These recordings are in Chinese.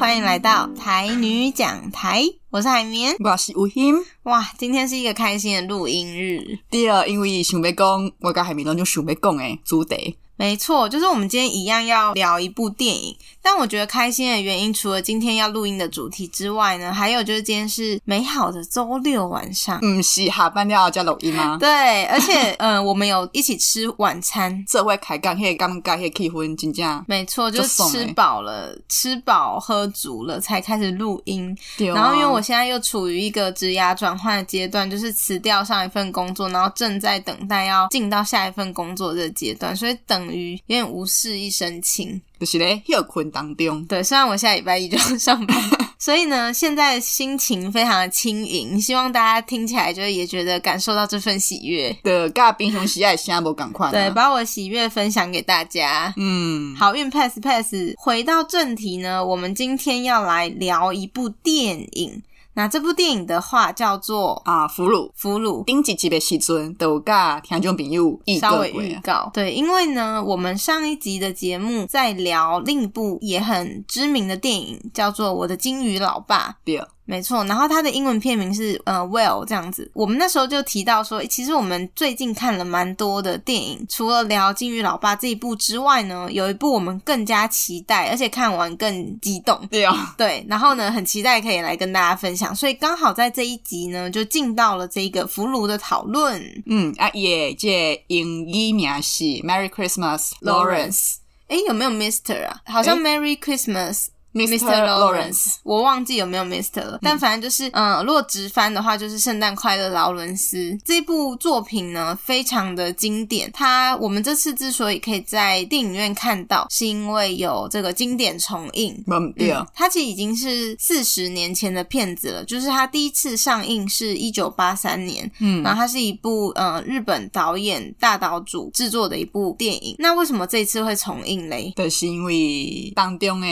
欢迎来到台女讲台，我是海绵，我是吴昕。哇，今天是一个开心的录音日。对，因为想要讲，我跟海绵拢就想要讲诶主题。没错，就是我们今天一样要聊一部电影。但我觉得开心的原因，除了今天要录音的主题之外呢，还有就是今天是美好的周六晚上。嗯，是下班了加录音吗？对，而且嗯、呃，我们有一起吃晚餐。这会开讲，迄个尴尬，迄个气氛真正。没错，就是吃饱了，吃饱喝足了才开始录音。对、哦。然后因为我现在又处于一个职涯转换的阶段，就是辞掉上一份工作，然后正在等待要进到下一份工作的阶段，所以等。于有点无事一身轻，就是咧休困当中。对，虽然我下礼拜一就要上班，所以呢，现在心情非常的轻盈。希望大家听起来就是也觉得感受到这份喜悦。对，跟冰熊喜爱现在无赶快。对，把我喜悦分享给大家。嗯，好运 pass pass。回到正题呢，我们今天要来聊一部电影。那这部电影的话叫做啊，俘虏，俘虏。顶一集的时阵都有甲听众朋友稍微预告，对，因为呢，我们上一集的节目在聊另一部也很知名的电影，叫做《我的金鱼老爸》。对。没错，然后它的英文片名是呃 Well 这样子。我们那时候就提到说，其实我们最近看了蛮多的电影，除了聊《金鱼老爸》这一部之外呢，有一部我们更加期待，而且看完更激动。对啊，对，然后呢，很期待可以来跟大家分享。所以刚好在这一集呢，就进到了这个俘虏的讨论。嗯啊耶，这英语名是 Merry Christmas Lawrence。哎，有没有 Mister 啊？好像 Merry Christmas。Mr. Lawrence，我忘记有没有 Mr. 了，但反正就是，嗯，呃、如果直翻的话，就是圣诞快乐，劳伦斯。这部作品呢，非常的经典。它我们这次之所以可以在电影院看到，是因为有这个经典重映。嗯，对啊。它其实已经是四十年前的片子了，就是它第一次上映是一九八三年，嗯，然后它是一部呃日本导演大岛渚制作的一部电影。那为什么这次会重映嘞？就是因为当中的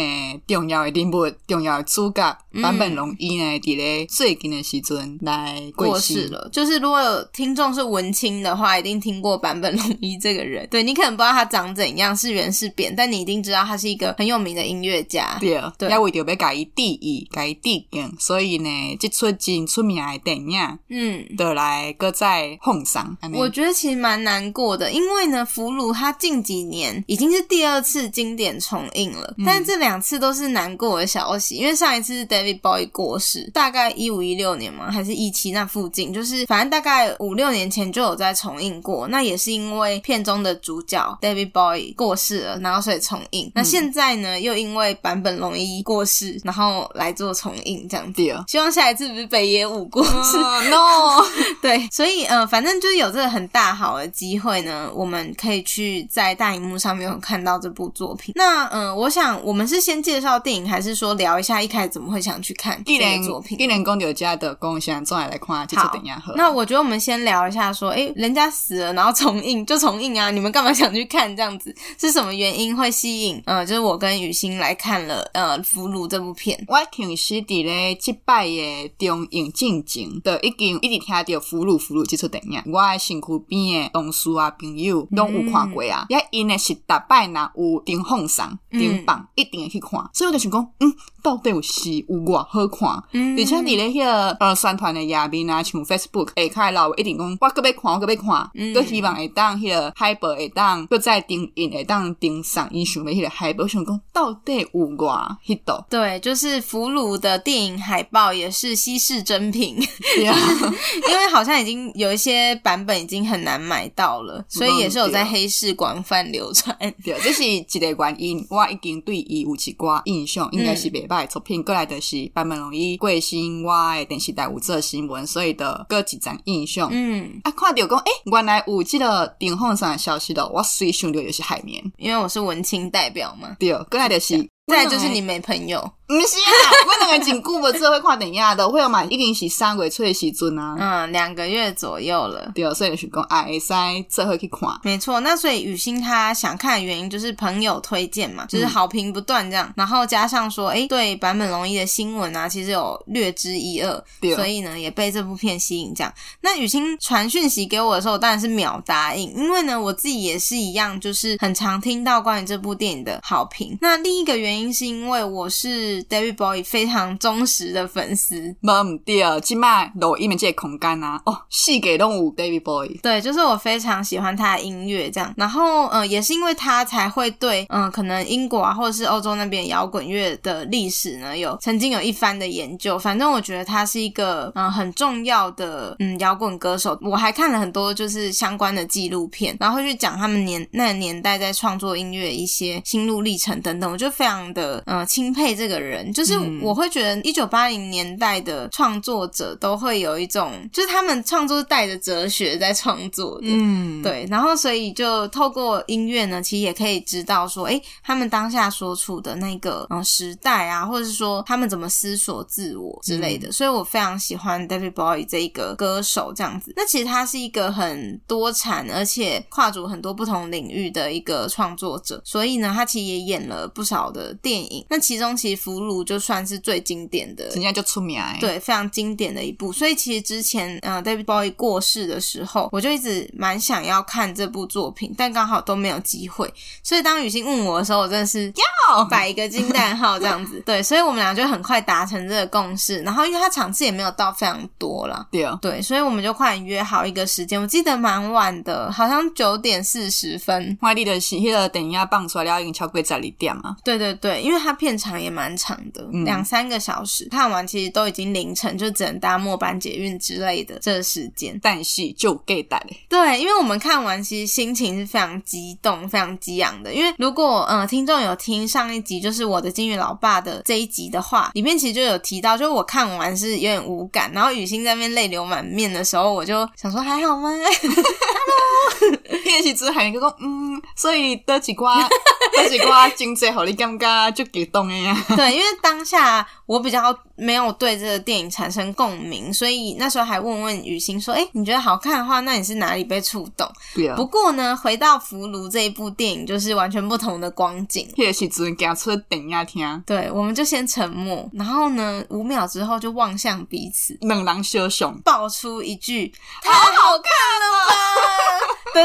重。重要的人物，重要的主角坂本龙一呢，伫咧最近的时阵来过世了。就是如果有听众是文青的话，一定听过坂本龙一这个人。对，你可能不知道他长怎样，是圆是扁，但你一定知道他是一个很有名的音乐家。对，对，要为着要改伊第一改地景，所以呢，这出真出名的电影，嗯，得来搁再奉上。我觉得其实蛮难过的，因为呢，俘虏他近几年已经是第二次经典重映了，嗯、但是这两次都是难过的消息，因为上一次是 David Bowie 过世，大概一五一六年嘛，还是一七那附近，就是反正大概五六年前就有在重映过。那也是因为片中的主角 David Bowie 过世了，然后所以重映。嗯、那现在呢，又因为版本龙一过世，然后来做重映这样子。啊、希望下一次不是北野武过世、uh, No，对，所以呃，反正就是有这个很大好的机会呢，我们可以去在大荧幕上面有看到这部作品。那嗯、呃，我想我们是先介绍电影，还是说聊一下一开始怎么会想去看这个作品？既然讲到家的贡献，总来来看这出电影好。那我觉得我们先聊一下，说，诶，人家死了，然后重映就重映啊，你们干嘛想去看这样子？是什么原因会吸引？呃，就是我跟雨欣来看了呃《俘虏》这部片。我其实伫咧即摆的中影进前，的已经一直听到《俘虏》《俘虏》这出电影。我的身躯边的同事啊、朋友拢有看过啊，也因为是逐摆若有顶放上顶榜，一定会去看。所以我就想讲，嗯。到底有是有偌好看，嗯、而且伫咧迄个呃宣传的页面啊，像 Facebook 下骹老一定讲我阁要看，我阁要看，阁、嗯、希望会当迄个海报会当阁再钉印，会当钉上伊想要迄个海报，想讲到底有偌？迄度？对，就是俘虏的电影海报也是稀世珍品，因为好像已经有一些版本已经很难买到了，所以也是有在黑市广泛流传。对，这是一个原因，我已经对伊有一寡印象，应该是袂歹。作品过来的是版本容易贵姓我的电视台有这新闻，所以的各几张印象。嗯，啊，看到讲，诶、欸，原来有这个顶峰上的消息的，我随想到也是海绵，因为我是文青代表嘛。对，过来的是，再来就是你没朋友。不是啊，我两个真久无做会看电影的，会有嘛？已经是三月初的时阵啊，嗯，两个月左右了。对，所以就是讲哎，会使做会去看。没错，那所以雨欣她想看的原因就是朋友推荐嘛，就是好评不断这样，嗯、然后加上说，哎，对坂本龙一的新闻啊，其实有略知一二，所以呢也被这部片吸引。这样，那雨欣传讯息给我的时候，当然是秒答应，因为呢我自己也是一样，就是很常听到关于这部电影的好评。那另一个原因是因为我是。是 David Bowie 非常忠实的粉丝。没对，今麦录音的这个空间啊，哦，戏给动物 David Bowie。对，就是我非常喜欢他的音乐，这样。然后，呃，也是因为他才会对，嗯、呃，可能英国啊，或者是欧洲那边摇滚乐的历史呢，有曾经有一番的研究。反正我觉得他是一个，嗯、呃，很重要的，嗯，摇滚歌手。我还看了很多就是相关的纪录片，然后会去讲他们年那个年代在创作音乐一些心路历程等等，我就非常的，呃，钦佩这个人。就是我会觉得一九八零年代的创作者都会有一种，就是他们创作是带着哲学在创作的，嗯，对。然后所以就透过音乐呢，其实也可以知道说，哎，他们当下所处的那个嗯时代啊，或者是说他们怎么思索自我之类的。嗯、所以我非常喜欢 David Bowie 这一个歌手这样子。那其实他是一个很多产，而且跨足很多不同领域的一个创作者。所以呢，他其实也演了不少的电影。那其中其实《俘虏》就算是最经典的，人家就出名，对，非常经典的一部。所以其实之前呃 David Bowie 过世的时候，我就一直蛮想要看这部作品，但刚好都没有机会。所以当雨欣问我的时候，我真的是要摆一个惊叹号这样子。对，所以我们俩就很快达成这个共识。然后因为他场次也没有到非常多了，对啊，对，所以我们就快点约好一个时间。我记得蛮晚的，好像九点四十分。外地的戏，那个等一下放出来了，已经超过十二点嘛。对对对，因为他片场也蛮长的，两、嗯、三个小时，看完其实都已经凌晨，就只能搭末班捷运之类的这个时间。但是就给带对，因为我们看完其实心情是非常激动、非常激昂的。因为如果嗯、呃、听众有听上一集，就是我的金鱼老爸的这一集的话，里面其实就有提到，就是我看完是有点无感，然后雨欣在那边泪流满面的时候，我就想说还好吗？Hello，天气之海，你说嗯，所以的几瓜，得几瓜，真济好你感觉就激动的呀。对，因为当下我比较没有对这个电影产生共鸣，所以那时候还问问雨欣说：“哎，你觉得好看的话，那你是哪里被触动？”对啊。不过呢，回到《俘虏》这一部电影，就是完全不同的光景。也是只能讲出电影听。对，我们就先沉默，然后呢，五秒之后就望向彼此，冷狼相拥，爆出一句：“太好看了吧！”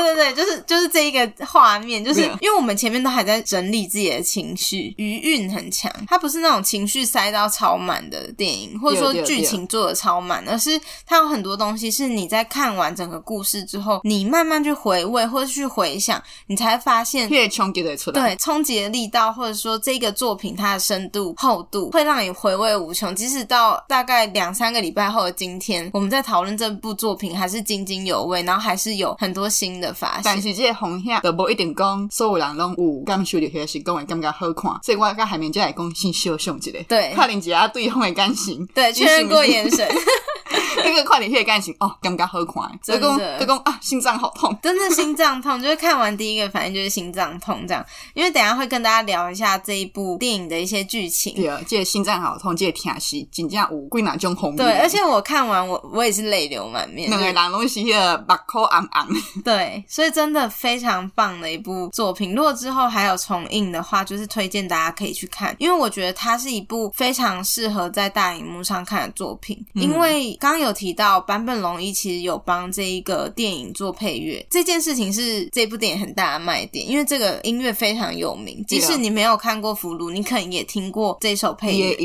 对对对，就是就是这一个画面，就是因为我们前面都还在整理自己的情绪，余韵很强。它不是那种情绪塞到超满的电影，或者说剧情做的超满，而是它有很多东西是你在看完整个故事之后，你慢慢去回味或者去回想，你才发现越冲击的出来，对冲击的力道，或者说这个作品它的深度厚度，会让你回味无穷。即使到大概两三个礼拜后的今天，我们在讨论这部作品，还是津津有味，然后还是有很多新的发现。但是这个风险都不一定讲所有人拢有感受到，还是讲会感觉好看。所以我跟海绵姐来讲先小想一个，对，看你一下对方的感情，对，确认过眼神。那个快点可感情哦，刚刚喝快，真的，就讲啊，心脏好痛，真的心脏痛，就是看完第一个反应就是心脏痛这样。因为等一下会跟大家聊一下这一部电影的一些剧情。对啊，这个心脏好痛，这个听戏真正有几哪种红。对，而且我看完我我也是泪流满面。两个人拢是迄个目眶昂昂。对，所以真的非常棒的一部作品。如果之后还有重映的话，就是推荐大家可以去看，因为我觉得它是一部非常适合在大荧幕上看的作品。嗯、因为刚刚有提到坂本龙一其实有帮这一个电影做配乐，这件事情是这部电影很大的卖点，因为这个音乐非常有名，即使你没有看过《俘虏》，你可能也听过这首配乐。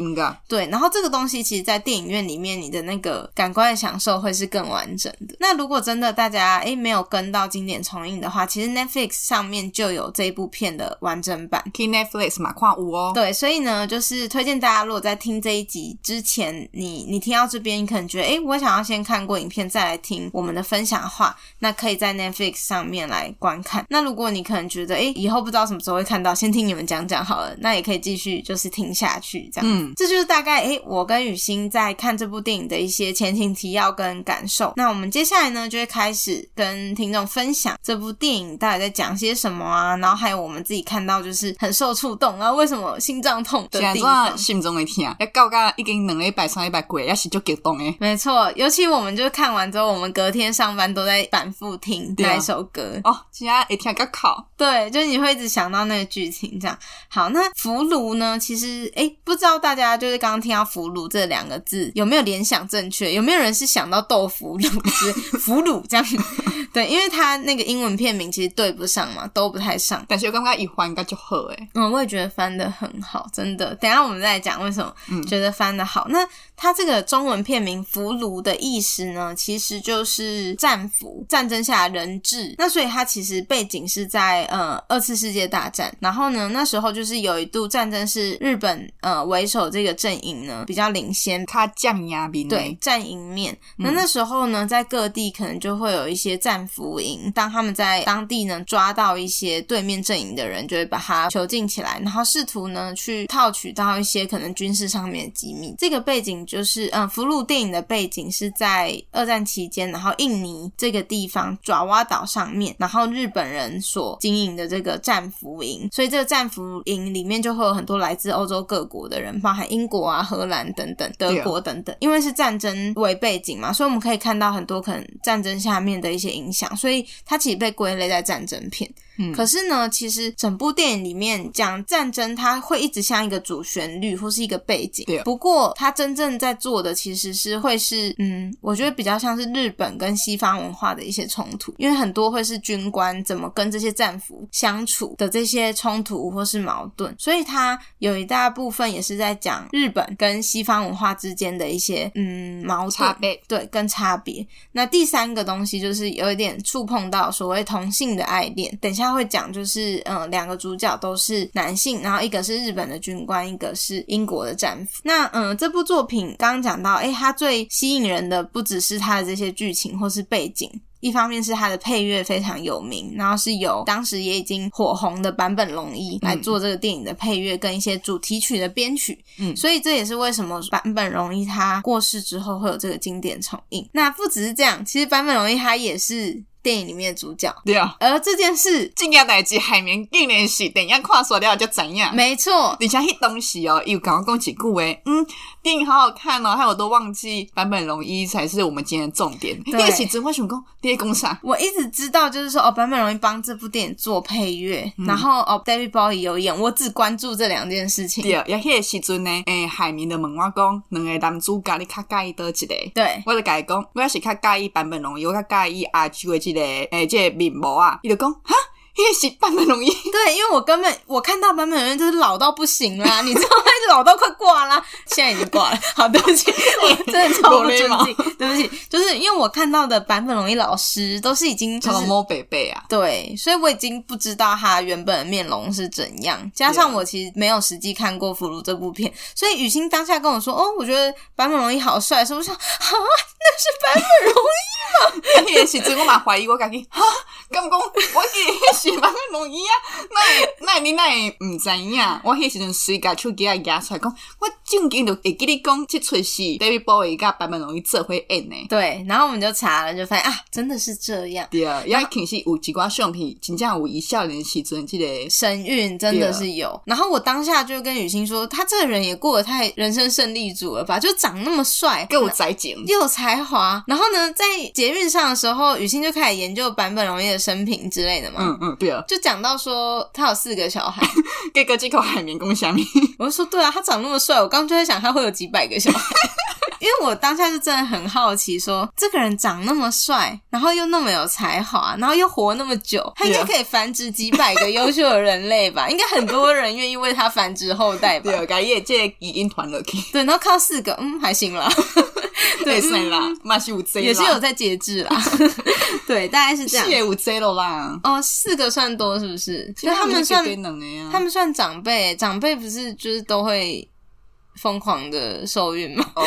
对，然后这个东西其实，在电影院里面，你的那个感官的享受会是更完整的。那如果真的大家诶没有跟到经典重映的话，其实 Netflix 上面就有这一部片的完整版。听 Netflix 嘛，跨五哦。对，所以呢，就是推荐大家，如果在听这一集之前，你你听到这边，你可能觉得，诶我想要先看过影片再来听我们的分享的话，那可以在 Netflix 上面来观看。那如果你可能觉得，哎以后不知道什么时候会看到，先听你们讲讲好了，那也可以继续就是听下去这样。嗯，这就是大概，哎我跟雨欣在看这部电影的一些前情提要跟感受。那我们接下来呢，就会开始跟听众分享这部电影到底在讲些什么啊，然后还有我们自己看到就是很受触动然后，为什么心脏痛的地方，心中的痛，要到到已经两礼拜、三礼拜过，也是就激动诶。没错，尤其我们就看完之后，我们隔天上班都在反复听那一首歌哦，其他一天个考，对，就你会一直想到那个剧情这样。好，那俘虏呢？其实哎，不知道大家就是刚刚听到俘虏这两个字有没有联想正确？有没有人是想到豆腐 乳是俘虏这样？对，因为他那个英文片名其实对不上嘛，都不太上。但是我刚刚一翻应该就好诶。嗯，我也觉得翻的很好，真的。等一下我们再讲为什么觉得翻的好。嗯、那他这个中文片名“俘虏”的意思呢，其实就是战俘，战争下的人质。那所以它其实背景是在呃二次世界大战。然后呢，那时候就是有一度战争是日本呃为首这个阵营呢比较领先，他降压兵对战营面。那那时候呢，在各地可能就会有一些战俘营，当他们在当地呢抓到一些对面阵营的人，就会把他囚禁起来，然后试图呢去套取到一些可能军事上面的机密。这个背景就是，嗯、呃，俘虏电影的背景是在二战期间，然后印尼这个地方爪哇岛上面，然后日本人所经营的这个战俘营，所以这个战俘营里面就会有很多来自欧洲各国的人，包含英国啊、荷兰等等、德国等等，因为是战争为背景嘛，所以我们可以看到很多可能战争下面的一些影响，所以它其实被归类在战争片。嗯，可是呢，其实整部电影里面讲战争，它会一直像一个主旋律或是一个背景。对。不过，它真正在做的其实是会是，嗯，我觉得比较像是日本跟西方文化的一些冲突，因为很多会是军官怎么跟这些战俘相处的这些冲突或是矛盾，所以它有一大部分也是在讲日本跟西方文化之间的一些嗯矛盾，差别。对，跟差别。那第三个东西就是有一点触碰到所谓同性的爱恋，等一下。他会讲，就是嗯，两个主角都是男性，然后一个是日本的军官，一个是英国的战俘。那嗯，这部作品刚刚讲到，诶，它最吸引人的不只是它的这些剧情或是背景，一方面是它的配乐非常有名，然后是由当时也已经火红的坂本龙一来做这个电影的配乐跟一些主题曲的编曲。嗯，所以这也是为什么坂本龙一他过世之后会有这个经典重映。那不只是这样，其实坂本龙一他也是。电影里面的主角，对啊，而这件事，这件代志海绵竟然是怎样看说了就怎样？没错，而且迄东西哦，又跟我讲几句话，嗯，电影好好看哦，害我都忘记坂本龙一才是我们今天的重点。对，电视真我想讲，电影讲啥？我一直知道，就是说哦，坂本龙一帮这部电影做配乐，嗯、然后哦，David Bowie 有演，我只关注这两件事情。对，也迄个时阵呢，诶、欸，海绵的问我讲，两个男主角你较介意倒一个？对，我就甲伊讲，我也是较介意坂本龙一，我较介意阿朱的这个，诶、欸，这个。面膜啊，伊就讲哈，也是坂本容易。对，因为我根本我看到版本容易就是老到不行啦，你知道吗？老到快挂啦，现在已经挂了。好，对不起，我真的超不尊敬。对不起，就是因为我看到的版本容易老师都是已经就是摸北北啊，对，所以我已经不知道他原本的面容是怎样。加上我其实没有实际看过《俘虏》这部片，所以雨欣当下跟我说：“哦，我觉得版本容易好帅。”所以我想，啊，那是版本龙一。迄个时阵，我嘛怀疑我感觉，哈，敢讲我记得迄 是坂本龙一啊？那那你那会毋知影？我迄时阵随家手机啊拿出来讲，我正经就会记你讲，这出是 David Bowie 甲坂本容易做会演的。对，然后我们就查了，就发现啊，真的是这样。对啊，因为其实有几挂相片，真正有以少年时阵记得神韵，真的是有。然后我当下就跟雨欣说，他这个人也过得太人生胜利组了吧？就长那么帅，又有才情，又有才华。然后呢，在捷运上的时候，雨欣就开始研究版本容易的生平之类的嘛。嗯嗯，对啊。就讲到说他有四个小孩，给个几口海绵公虾米。我就说对啊，他长那么帅，我刚就在想他会有几百个小孩。因为我当下是真的很好奇说，说这个人长那么帅，然后又那么有才华，然后又活那么久，他应该可以繁殖几百个优秀的人类吧？应该很多人愿意为他繁殖后代吧？对，改业界语音团了。对，然后靠四个，嗯，还行啦。对，是啦，嘛是有 Z，，也是有在节制啦。对，大概是这样。也有贼了啦。哦，四个算多是不是？就他们算，他们算长辈，长辈不是就是都会。疯狂的受孕嘛？哦，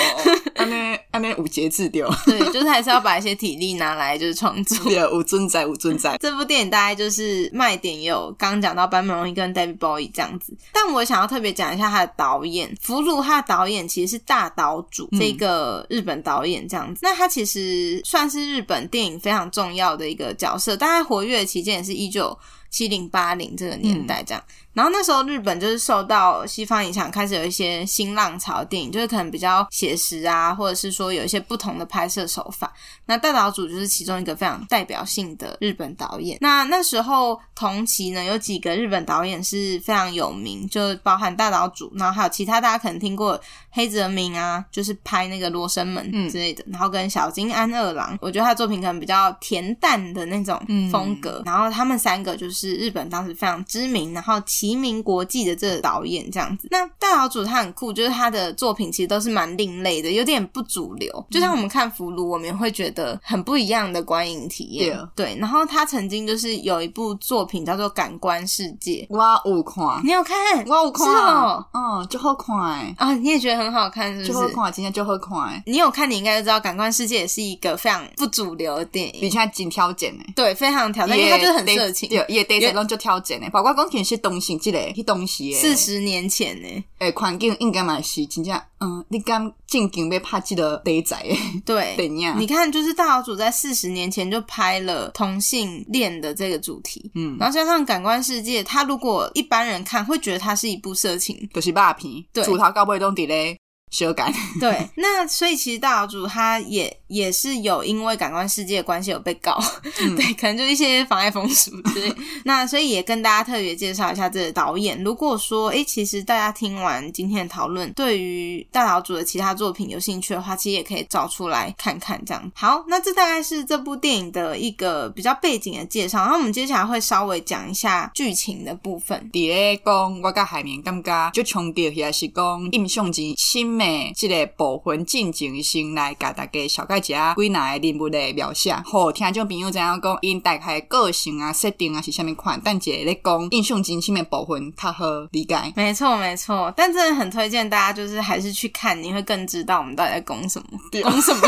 安尼安尼五节制掉。对，就是还是要把一些体力拿来就是创作。对，五尊仔五尊仔。这部电影大概就是卖点有刚讲到班本龙一跟 David Bowie 这样子，但我想要特别讲一下他的导演，俘虏他的导演其实是大岛主、嗯、这个日本导演这样子。那他其实算是日本电影非常重要的一个角色，大概活跃期间也是一九七零八零这个年代这样。嗯然后那时候日本就是受到西方影响，开始有一些新浪浪潮电影，就是可能比较写实啊，或者是说有一些不同的拍摄手法。那大岛渚就是其中一个非常代表性的日本导演。那那时候同期呢，有几个日本导演是非常有名，就包含大岛渚，然后还有其他大家可能听过黑泽明啊，就是拍那个《罗生门》之类的，嗯、然后跟小津安二郎，我觉得他的作品可能比较恬淡的那种风格。嗯、然后他们三个就是日本当时非常知名，然后齐名国际的这个导演这样子。那大岛渚他很酷，就是他的作品其实都是蛮另类的，有点不主流。就像我们看俘虏，我们也会觉得很不一样的观影体验。嗯、对，然后他曾经就是有一部作品叫做《感官世界》，哇有看，你有看？哇有看，是哦，嗯，就好看哎啊，你也觉得很好看，是不是？就好看，今天就好看。你有看，你应该就知道《感官世界》也是一个非常不主流的电影，比较紧挑拣哎，对，非常挑战，因为它就是很色情，对，也得这种就挑战呢，包括讲前些东西，这个些东西，四十年前呢，诶，环境应该嘛是真正，嗯，你敢正经被拍这个题材诶，对，怎样？你看，就是大岛主在四十年前就拍了同性恋的这个主题，嗯，然后加上《感官世界》，他如果一般人看会觉得它是一部色情，就是肉片，对，主头到尾都伫咧。修改 对，那所以其实大岛主他也也是有因为感官世界的关系有被告，嗯、对，可能就一些妨碍风俗之类。那所以也跟大家特别介绍一下这个导演。如果说哎、欸，其实大家听完今天的讨论，对于大岛主的其他作品有兴趣的话，其实也可以找出来看看。这样好，那这大概是这部电影的一个比较背景的介绍。然后我们接下来会稍微讲一下剧情的部分。第一讲我跟海绵感觉就强调也是讲印象真新。这个部分进前先来给大家小概一下几哪个人物的描写，好听众朋友怎样讲，因大概个性啊、设定啊是什么款，但姐咧讲印象真新的部分，较好理解。没错，没错，但真的很推荐大家，就是还是去看，你会更知道我们到底在讲什么，讲什么。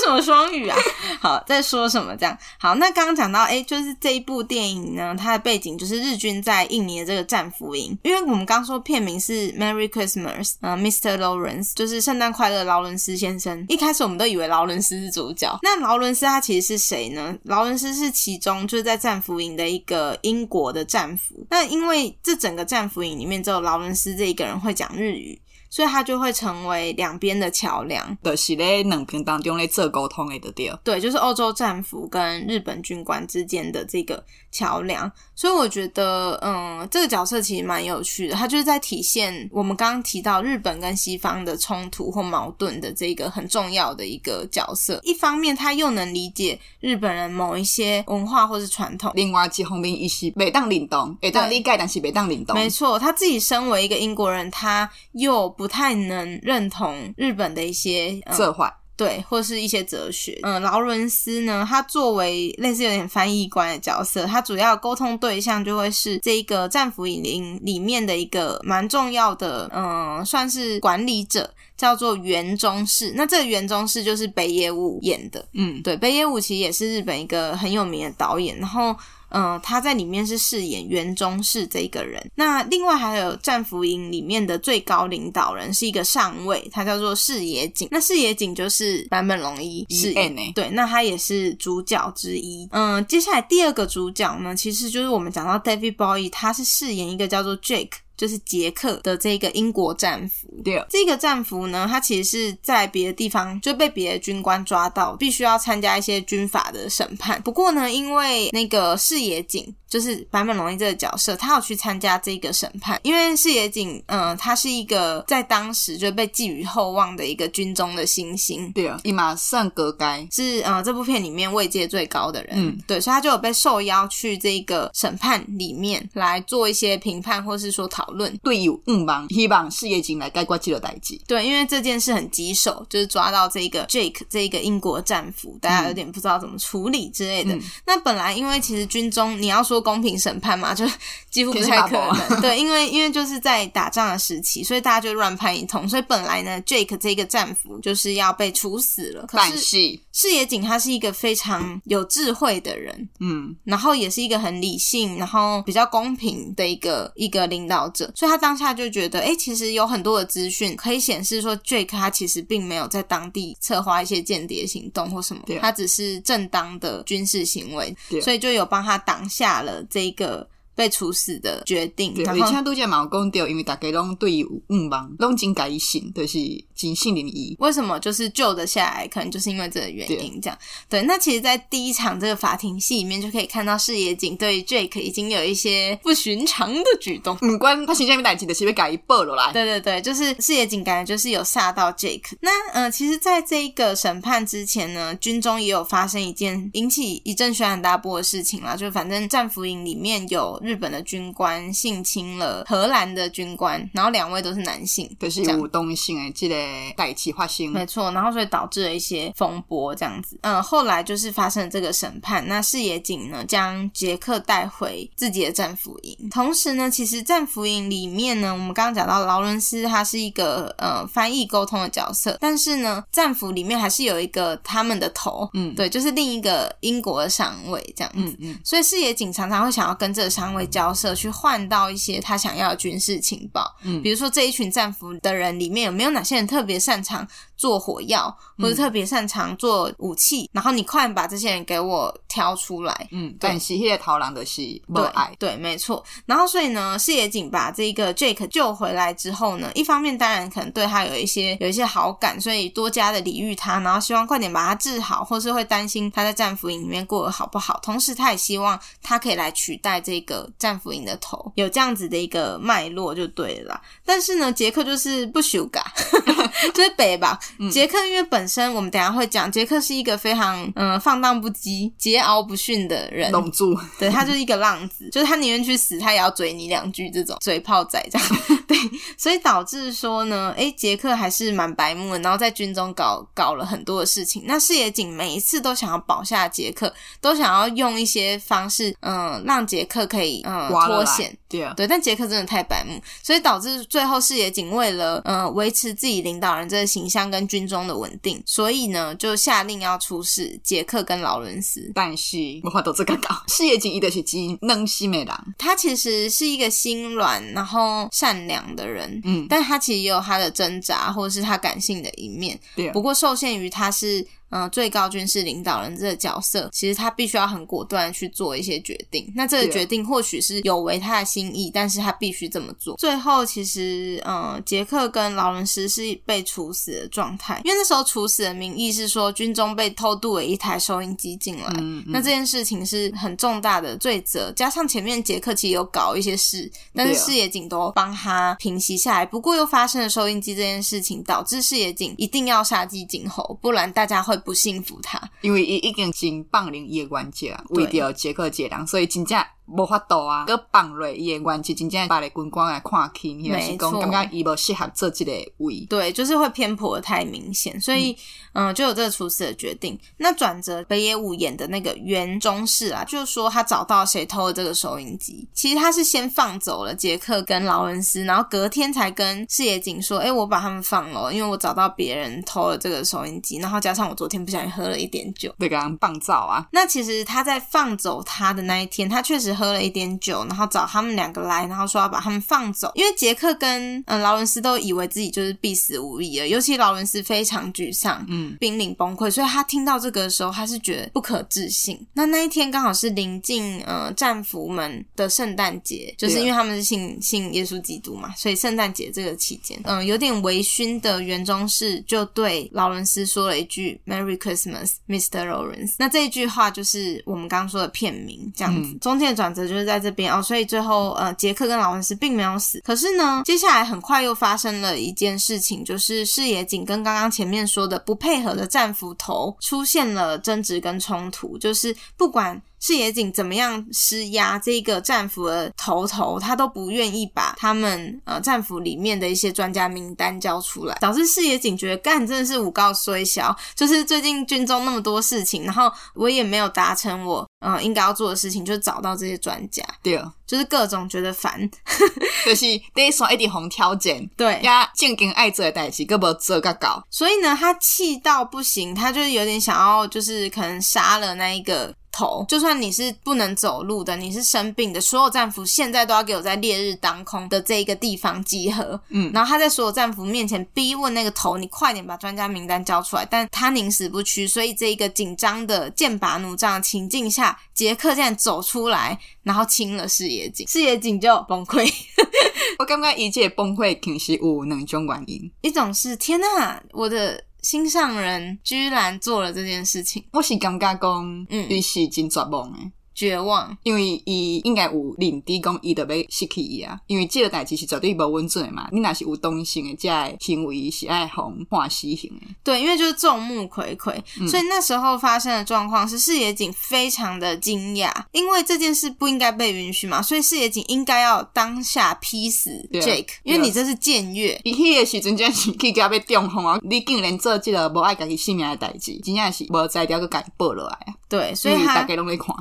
这什么双语啊？好，在说什么？这样好。那刚刚讲到，哎，就是这一部电影呢，它的背景就是日军在印尼的这个战俘营。因为我们刚说片名是 Merry Christmas，呃，Mr. Lawrence，就是圣诞快乐，劳伦斯先生。一开始我们都以为劳伦斯是主角。那劳伦斯他其实是谁呢？劳伦斯是其中就是在战俘营的一个英国的战俘。那因为这整个战俘营里面只有劳伦斯这一个人会讲日语。所以它就会成为两边的桥梁，就是咧两边当中咧做沟通的对。对，就是欧洲战俘跟日本军官之间的这个桥梁。所以我觉得，嗯，这个角色其实蛮有趣的。他就是在体现我们刚刚提到日本跟西方的冲突或矛盾的这个很重要的一个角色。一方面，他又能理解日本人某一些文化或是传统；另外一方面，伊是北当认同，会当理解，但是北当领东。没错，他自己身为一个英国人，他又不太能认同日本的一些。嗯对，或是一些哲学。嗯，劳伦斯呢，他作为类似有点翻译官的角色，他主要沟通对象就会是这一个战俘营里面的一个蛮重要的，嗯，算是管理者，叫做原中士。那这个原中士就是北野武演的。嗯，对，北野武其实也是日本一个很有名的导演，然后。嗯，他在里面是饰演袁中士这一个人。那另外还有战俘营里面的最高领导人是一个上尉，他叫做视野井。那视野井就是坂本龙一饰演的，对，那他也是主角之一。嗯，接下来第二个主角呢，其实就是我们讲到 David Bowie，他是饰演一个叫做 Jake。就是捷克的这个英国战俘，对，这个战俘呢，他其实是在别的地方就被别的军官抓到，必须要参加一些军法的审判。不过呢，因为那个视野景。就是坂本龙一这个角色，他要去参加这个审判，因为视野井，嗯，他是一个在当时就被寄予厚望的一个军中的新星，对啊，伊马上格该是呃这部片里面位阶最高的人，嗯，对，所以他就有被受邀去这个审判里面来做一些评判，或是说讨论。对，有嗯帮希望视野井来解决这个代志。对，因为这件事很棘手，就是抓到这个 Jake 这个英国战俘，大家有点不知道怎么处理之类的。嗯、那本来因为其实军中你要说。公平审判嘛，就几乎不太可能。对，因为因为就是在打仗的时期，所以大家就乱判一通。所以本来呢，Jake 这个战俘就是要被处死了。可是矢野景他是一个非常有智慧的人，嗯，然后也是一个很理性，然后比较公平的一个一个领导者。所以他当下就觉得，哎，其实有很多的资讯可以显示说，Jake 他其实并没有在当地策划一些间谍行动或什么，对他只是正当的军事行为，对所以就有帮他挡下了。呃，这个。被处死的决定。对，然后而且都讲嘛，讲掉因为大家拢对伊有误帮，拢真改信，就是真信任伊。为什么就是救得下来？可能就是因为这个原因。这样对，那其实，在第一场这个法庭戏里面，就可以看到视野警对 Jake 已经有一些不寻常的举动。五官他形象没代志的，是被改一报了来。对对对，就是视野警感觉就是有吓到 Jake。那呃，其实，在这一个审判之前呢，军中也有发生一件引起一阵轩然大波的事情啦，就反正战俘营里面有日本的军官性侵了荷兰的军官，然后两位都是男性，就是有动性诶，这个代志发生，没错，然后所以导致了一些风波这样子。嗯，后来就是发生了这个审判，那视野警呢将杰克带回自己的战俘营，同时呢，其实战俘营里面呢，我们刚刚讲到劳伦斯他是一个呃翻译沟通的角色，但是呢，战俘里面还是有一个他们的头，嗯，对，就是另一个英国的上尉这样子，嗯嗯，所以视野警常常会想要跟这个上尉交涉，去换到一些他想要的军事情报，嗯，比如说这一群战俘的人里面有没有哪些人特别擅长做火药，或者特别擅长做武器，嗯、然后你快点把这些人给我挑出来，嗯，对，是那个头人的是对，对，没错。然后所以呢，视野警把这个 Jake 救回来之后呢，一方面当然可能对他有一些有一些好感，所以多加的礼遇他，然后希望快点把他治好，或是会担心他在战俘营里面过得好不好。同时，他也希望他可以来取代这个战俘营的头，有这样子的一个脉络就对了啦。但是呢，杰克就是不修改，就是北吧。杰克因为本身我们等下会讲，杰克是一个非常嗯放荡不羁、桀骜不驯的人，龙珠，对，他就是一个浪子，就是他宁愿去死，他也要嘴你两句这种嘴炮仔这样，对，所以导致说呢，诶，杰克还是蛮白目的，然后在军中搞搞了很多的事情。那视野锦每一次都想要保下杰克，都想要用一些方式，嗯，让杰克可以嗯脱险，对啊，对，但杰克真的太白目，所以导致最后视野锦为了嗯维持自己领导人这个形象跟军中的稳定，所以呢，就下令要处死杰克跟劳伦斯。但是我话都这个搞，矢野锦一的是真能西美郎，他其实是一个心软然后善良的人，嗯，但他其实也有他的挣扎或者是他感性的一面，对啊，不过受限于他是。嗯，最高军事领导人这个角色，其实他必须要很果断去做一些决定。那这个决定或许是有违他的心意，但是他必须这么做。最后，其实，嗯，杰克跟劳伦斯是被处死的状态，因为那时候处死的名义是说军中被偷渡了一台收音机进来。嗯嗯。那这件事情是很重大的罪责，加上前面杰克其实有搞一些事，但是视野警都帮他平息下来。不过又发生了收音机这件事情，导致视野警一定要杀鸡儆猴，不然大家会。不幸福他，因为伊已经真放任伊的冤家，为着杰克杰人，所以真正。无法度啊，搁放落伊诶关系，真正把咧军官来看起，你是讲感觉伊无适合做这个位，对，就是会偏颇的太明显，所以嗯，嗯，就有这个厨师的决定。那转折北野武演的那个原中士啊，就是说他找到谁偷了这个收音机，其实他是先放走了杰克跟劳恩斯，然后隔天才跟视野警说，哎、欸，我把他们放了，因为我找到别人偷了这个收音机，然后加上我昨天不小心喝了一点酒，对，刚刚放照啊。那其实他在放走他的那一天，他确实。喝了一点酒，然后找他们两个来，然后说要把他们放走，因为杰克跟嗯劳伦斯都以为自己就是必死无疑了，尤其劳伦斯非常沮丧，嗯，濒临崩溃，所以他听到这个的时候，他是觉得不可置信。那那一天刚好是临近呃战俘们的圣诞节，就是因为他们是信信耶稣基督嘛，所以圣诞节这个期间，嗯，有点微醺的园中士就对劳伦斯说了一句 “Merry Christmas, Mr. Lawrence”。那这一句话就是我们刚刚说的片名，这样子，嗯、中间转折。就是在这边哦，所以最后呃，杰克跟劳伦斯并没有死。可是呢，接下来很快又发生了一件事情，就是视野仅跟刚刚前面说的不配合的战斧头出现了争执跟冲突，就是不管。矢野井怎么样施压，这个战俘的头头他都不愿意把他们呃战俘里面的一些专家名单交出来，导致视野警觉得干真的是诬告虽小，就是最近军中那么多事情，然后我也没有达成我呃应该要做的事情，就是找到这些专家，对，就是各种觉得烦，就是第一双一直红挑拣，对，呀正经爱做的代志，根本做个搞，所以呢，他气到不行，他就是有点想要，就是可能杀了那一个。头，就算你是不能走路的，你是生病的，所有战俘现在都要给我在烈日当空的这一个地方集合。嗯，然后他在所有战俘面前逼问那个头，你快点把专家名单交出来。但他宁死不屈，所以这一个紧张的剑拔弩张的情境下，杰克竟然走出来，然后亲了视野井，视野井就崩溃。我感觉一切崩溃其实有两种原因，一种是天呐，我的心上人居然做了这件事情，我是感觉讲，嗯，你是真绝望诶。绝望，因为伊应该有认知讲伊就要失去伊啊，因为这个代志是绝对无稳准的嘛。你若是有动心的，这个行为是爱红化死刑的。对，因为就是众目睽睽，嗯、所以那时候发生的状况是视野井非常的惊讶，因为这件事不应该被允许嘛，所以视野井应该要当下劈死 Jake，因为你这是僭越。伊迄个时阵真是去甲要中风啊！你竟然做这个无爱家己性命的代志，真正是无才调去家报落来啊！对，所以他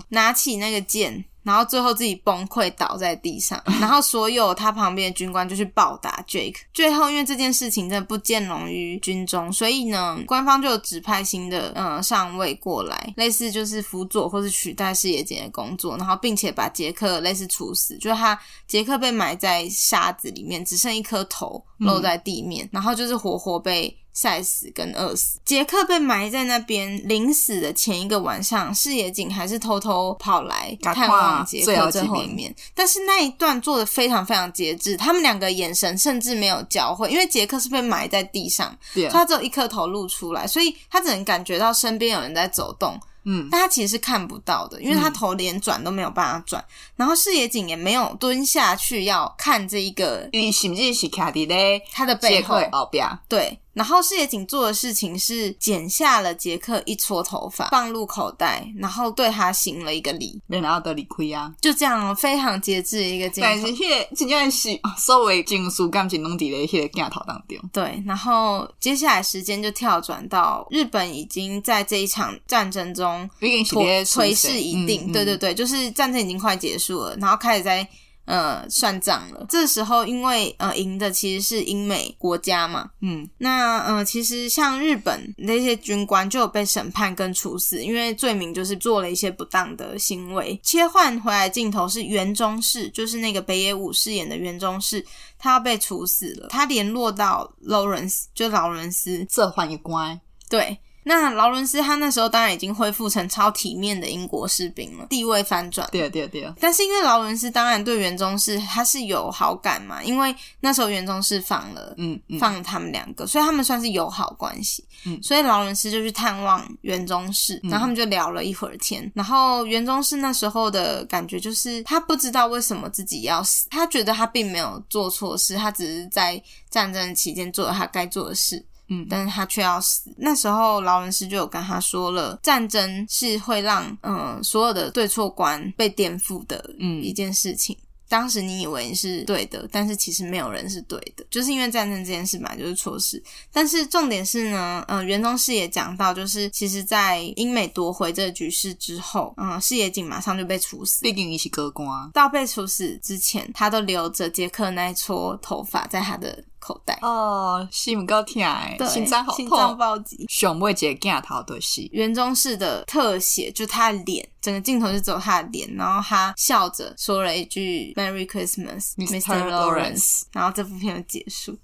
拿起那个剑，然后最后自己崩溃倒在地上，然后所有他旁边的军官就去暴打 Jake。最后因为这件事情真的不见容于军中，所以呢，官方就有指派新的呃上尉过来，类似就是辅佐或是取代视野井的工作，然后并且把杰克类似处死，就是他杰克被埋在沙子里面，只剩一颗头露在地面，嗯、然后就是活活被。晒死跟饿死，杰克被埋在那边。临死的前一个晚上，视野井还是偷偷跑来探望杰克最后一面。但是那一段做的非常非常节制，他们两个眼神甚至没有交汇，因为杰克是被埋在地上，他只有一颗头露出来，所以他只能感觉到身边有人在走动。嗯，但他其实是看不到的，因为他头连转都没有办法转，嗯、然后视野井也没有蹲下去要看这一个，你是不是是卡在咧他的背后？对。然后视野井做的事情是剪下了杰克一撮头发，放入口袋，然后对他行了一个礼，然后得理亏啊，就这样非常节制的一个镜头。但是迄、那个真正是所谓情绪感情拢伫咧迄个镜头当中。对，然后接下来时间就跳转到日本已经在这一场战争中颓颓势已定，嗯嗯、对对对，就是战争已经快结束了，然后开始在。呃，算账了。这时候，因为呃，赢的其实是英美国家嘛，嗯，那呃，其实像日本那些军官就有被审判跟处死，因为罪名就是做了一些不当的行为。切换回来镜头是袁中士，就是那个北野武饰演的袁中士，他要被处死了。他联络到劳伦斯，就劳伦斯，这换一关，对。那劳伦斯他那时候当然已经恢复成超体面的英国士兵了，地位翻转。对啊，对啊，对啊。但是因为劳伦斯当然对源中士他是有好感嘛，因为那时候源中士放了，嗯，嗯放了他们两个，所以他们算是友好关系。嗯，所以劳伦斯就去探望源中士，然后他们就聊了一会儿天。嗯、然后源中士那时候的感觉就是他不知道为什么自己要死，他觉得他并没有做错事，他只是在战争期间做了他该做的事。嗯，但是他却要死。那时候劳伦斯就有跟他说了，战争是会让嗯、呃、所有的对错观被颠覆的嗯一件事情。嗯、当时你以为你是对的，但是其实没有人是对的，就是因为战争这件事嘛，就是错事。但是重点是呢，嗯、呃，源中士也讲到，就是其实，在英美夺回这个局势之后，嗯，视野井马上就被处死。毕竟一起割光。到被处死之前，他都留着杰克那一撮头发在他的。口袋哦，心不够痛哎，对心脏好痛，心脏暴击。上尾一个镜头的是原中式的特写，就他的脸，整个镜头就只有他的脸，然后他笑着说了一句 “Merry Christmas, Mr. Lawrence”，然后这部片就结束。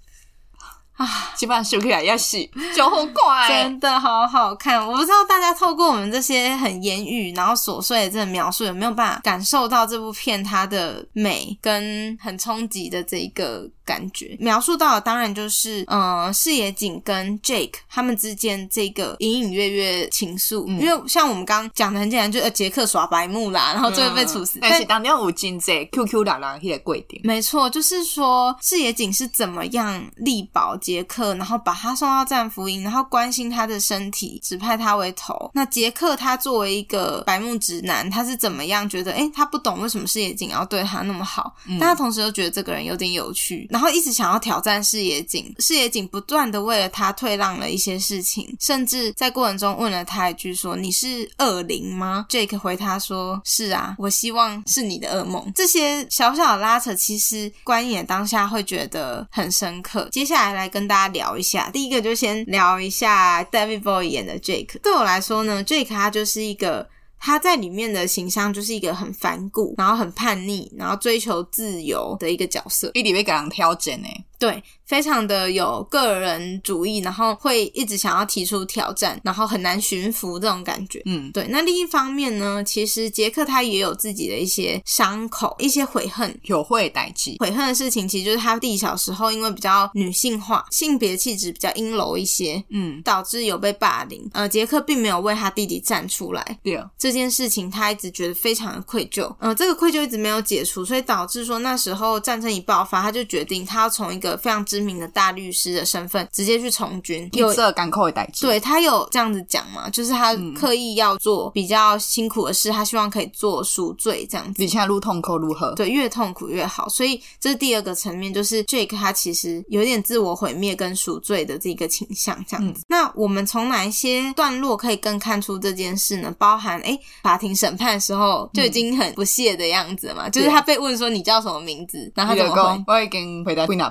啊，基本上修起来也是就好怪，真的好好看。我不知道大家透过我们这些很言语，然后琐碎的这个描述，有没有办法感受到这部片它的美跟很冲击的这一个感觉。描述到的当然就是，呃，视野景跟 Jake 他们之间这个隐隐约约情愫。嗯、因为像我们刚刚讲的很简单，就呃杰克耍白目啦，然后最后被处死。嗯、但，但是当年有真济 QQ 啦啦那个过程。没错，就是说视野景是怎么样力保。杰克，然后把他送到战俘营，然后关心他的身体，指派他为头。那杰克他作为一个白目直男，他是怎么样觉得？哎，他不懂为什么视野景要对他那么好，嗯、但他同时又觉得这个人有点有趣，然后一直想要挑战视野井。视野井不断的为了他退让了一些事情，甚至在过程中问了他一句说：“你是恶灵吗？”Jake 回他说：“是啊，我希望是你的噩梦。”这些小小的拉扯，其实观影当下会觉得很深刻。接下来来跟。大家聊一下，第一个就先聊一下 David Boy 演的 Jake。对我来说呢，Jake 他就是一个他在里面的形象就是一个很反骨，然后很叛逆，然后追求自由的一个角色，一直被给人挑战呢。对，非常的有个人主义，然后会一直想要提出挑战，然后很难驯服这种感觉。嗯，对。那另一方面呢，其实杰克他也有自己的一些伤口，一些悔恨。有会代际，悔恨的事情，其实就是他弟小时候因为比较女性化，性别气质比较阴柔一些，嗯，导致有被霸凌。呃，杰克并没有为他弟弟站出来。对，这件事情他一直觉得非常的愧疚。呃，这个愧疚一直没有解除，所以导致说那时候战争一爆发，他就决定他要从一个非常知名的大律师的身份直接去从军。有这港口的代志，对，他有这样子讲嘛？就是他刻意要做比较辛苦的事，他希望可以做赎罪这样子。你现在路痛苦如何？对，越痛苦越好。所以这是第二个层面，就是 Jake 他其实有点自我毁灭跟赎罪的这个倾向这样子。嗯、那我们从哪一些段落可以更看出这件事呢？包含哎，法庭审判的时候就已经很不屑的样子嘛，嗯、就是他被问说你叫什么名字，然后他怎么回？我已经回答几那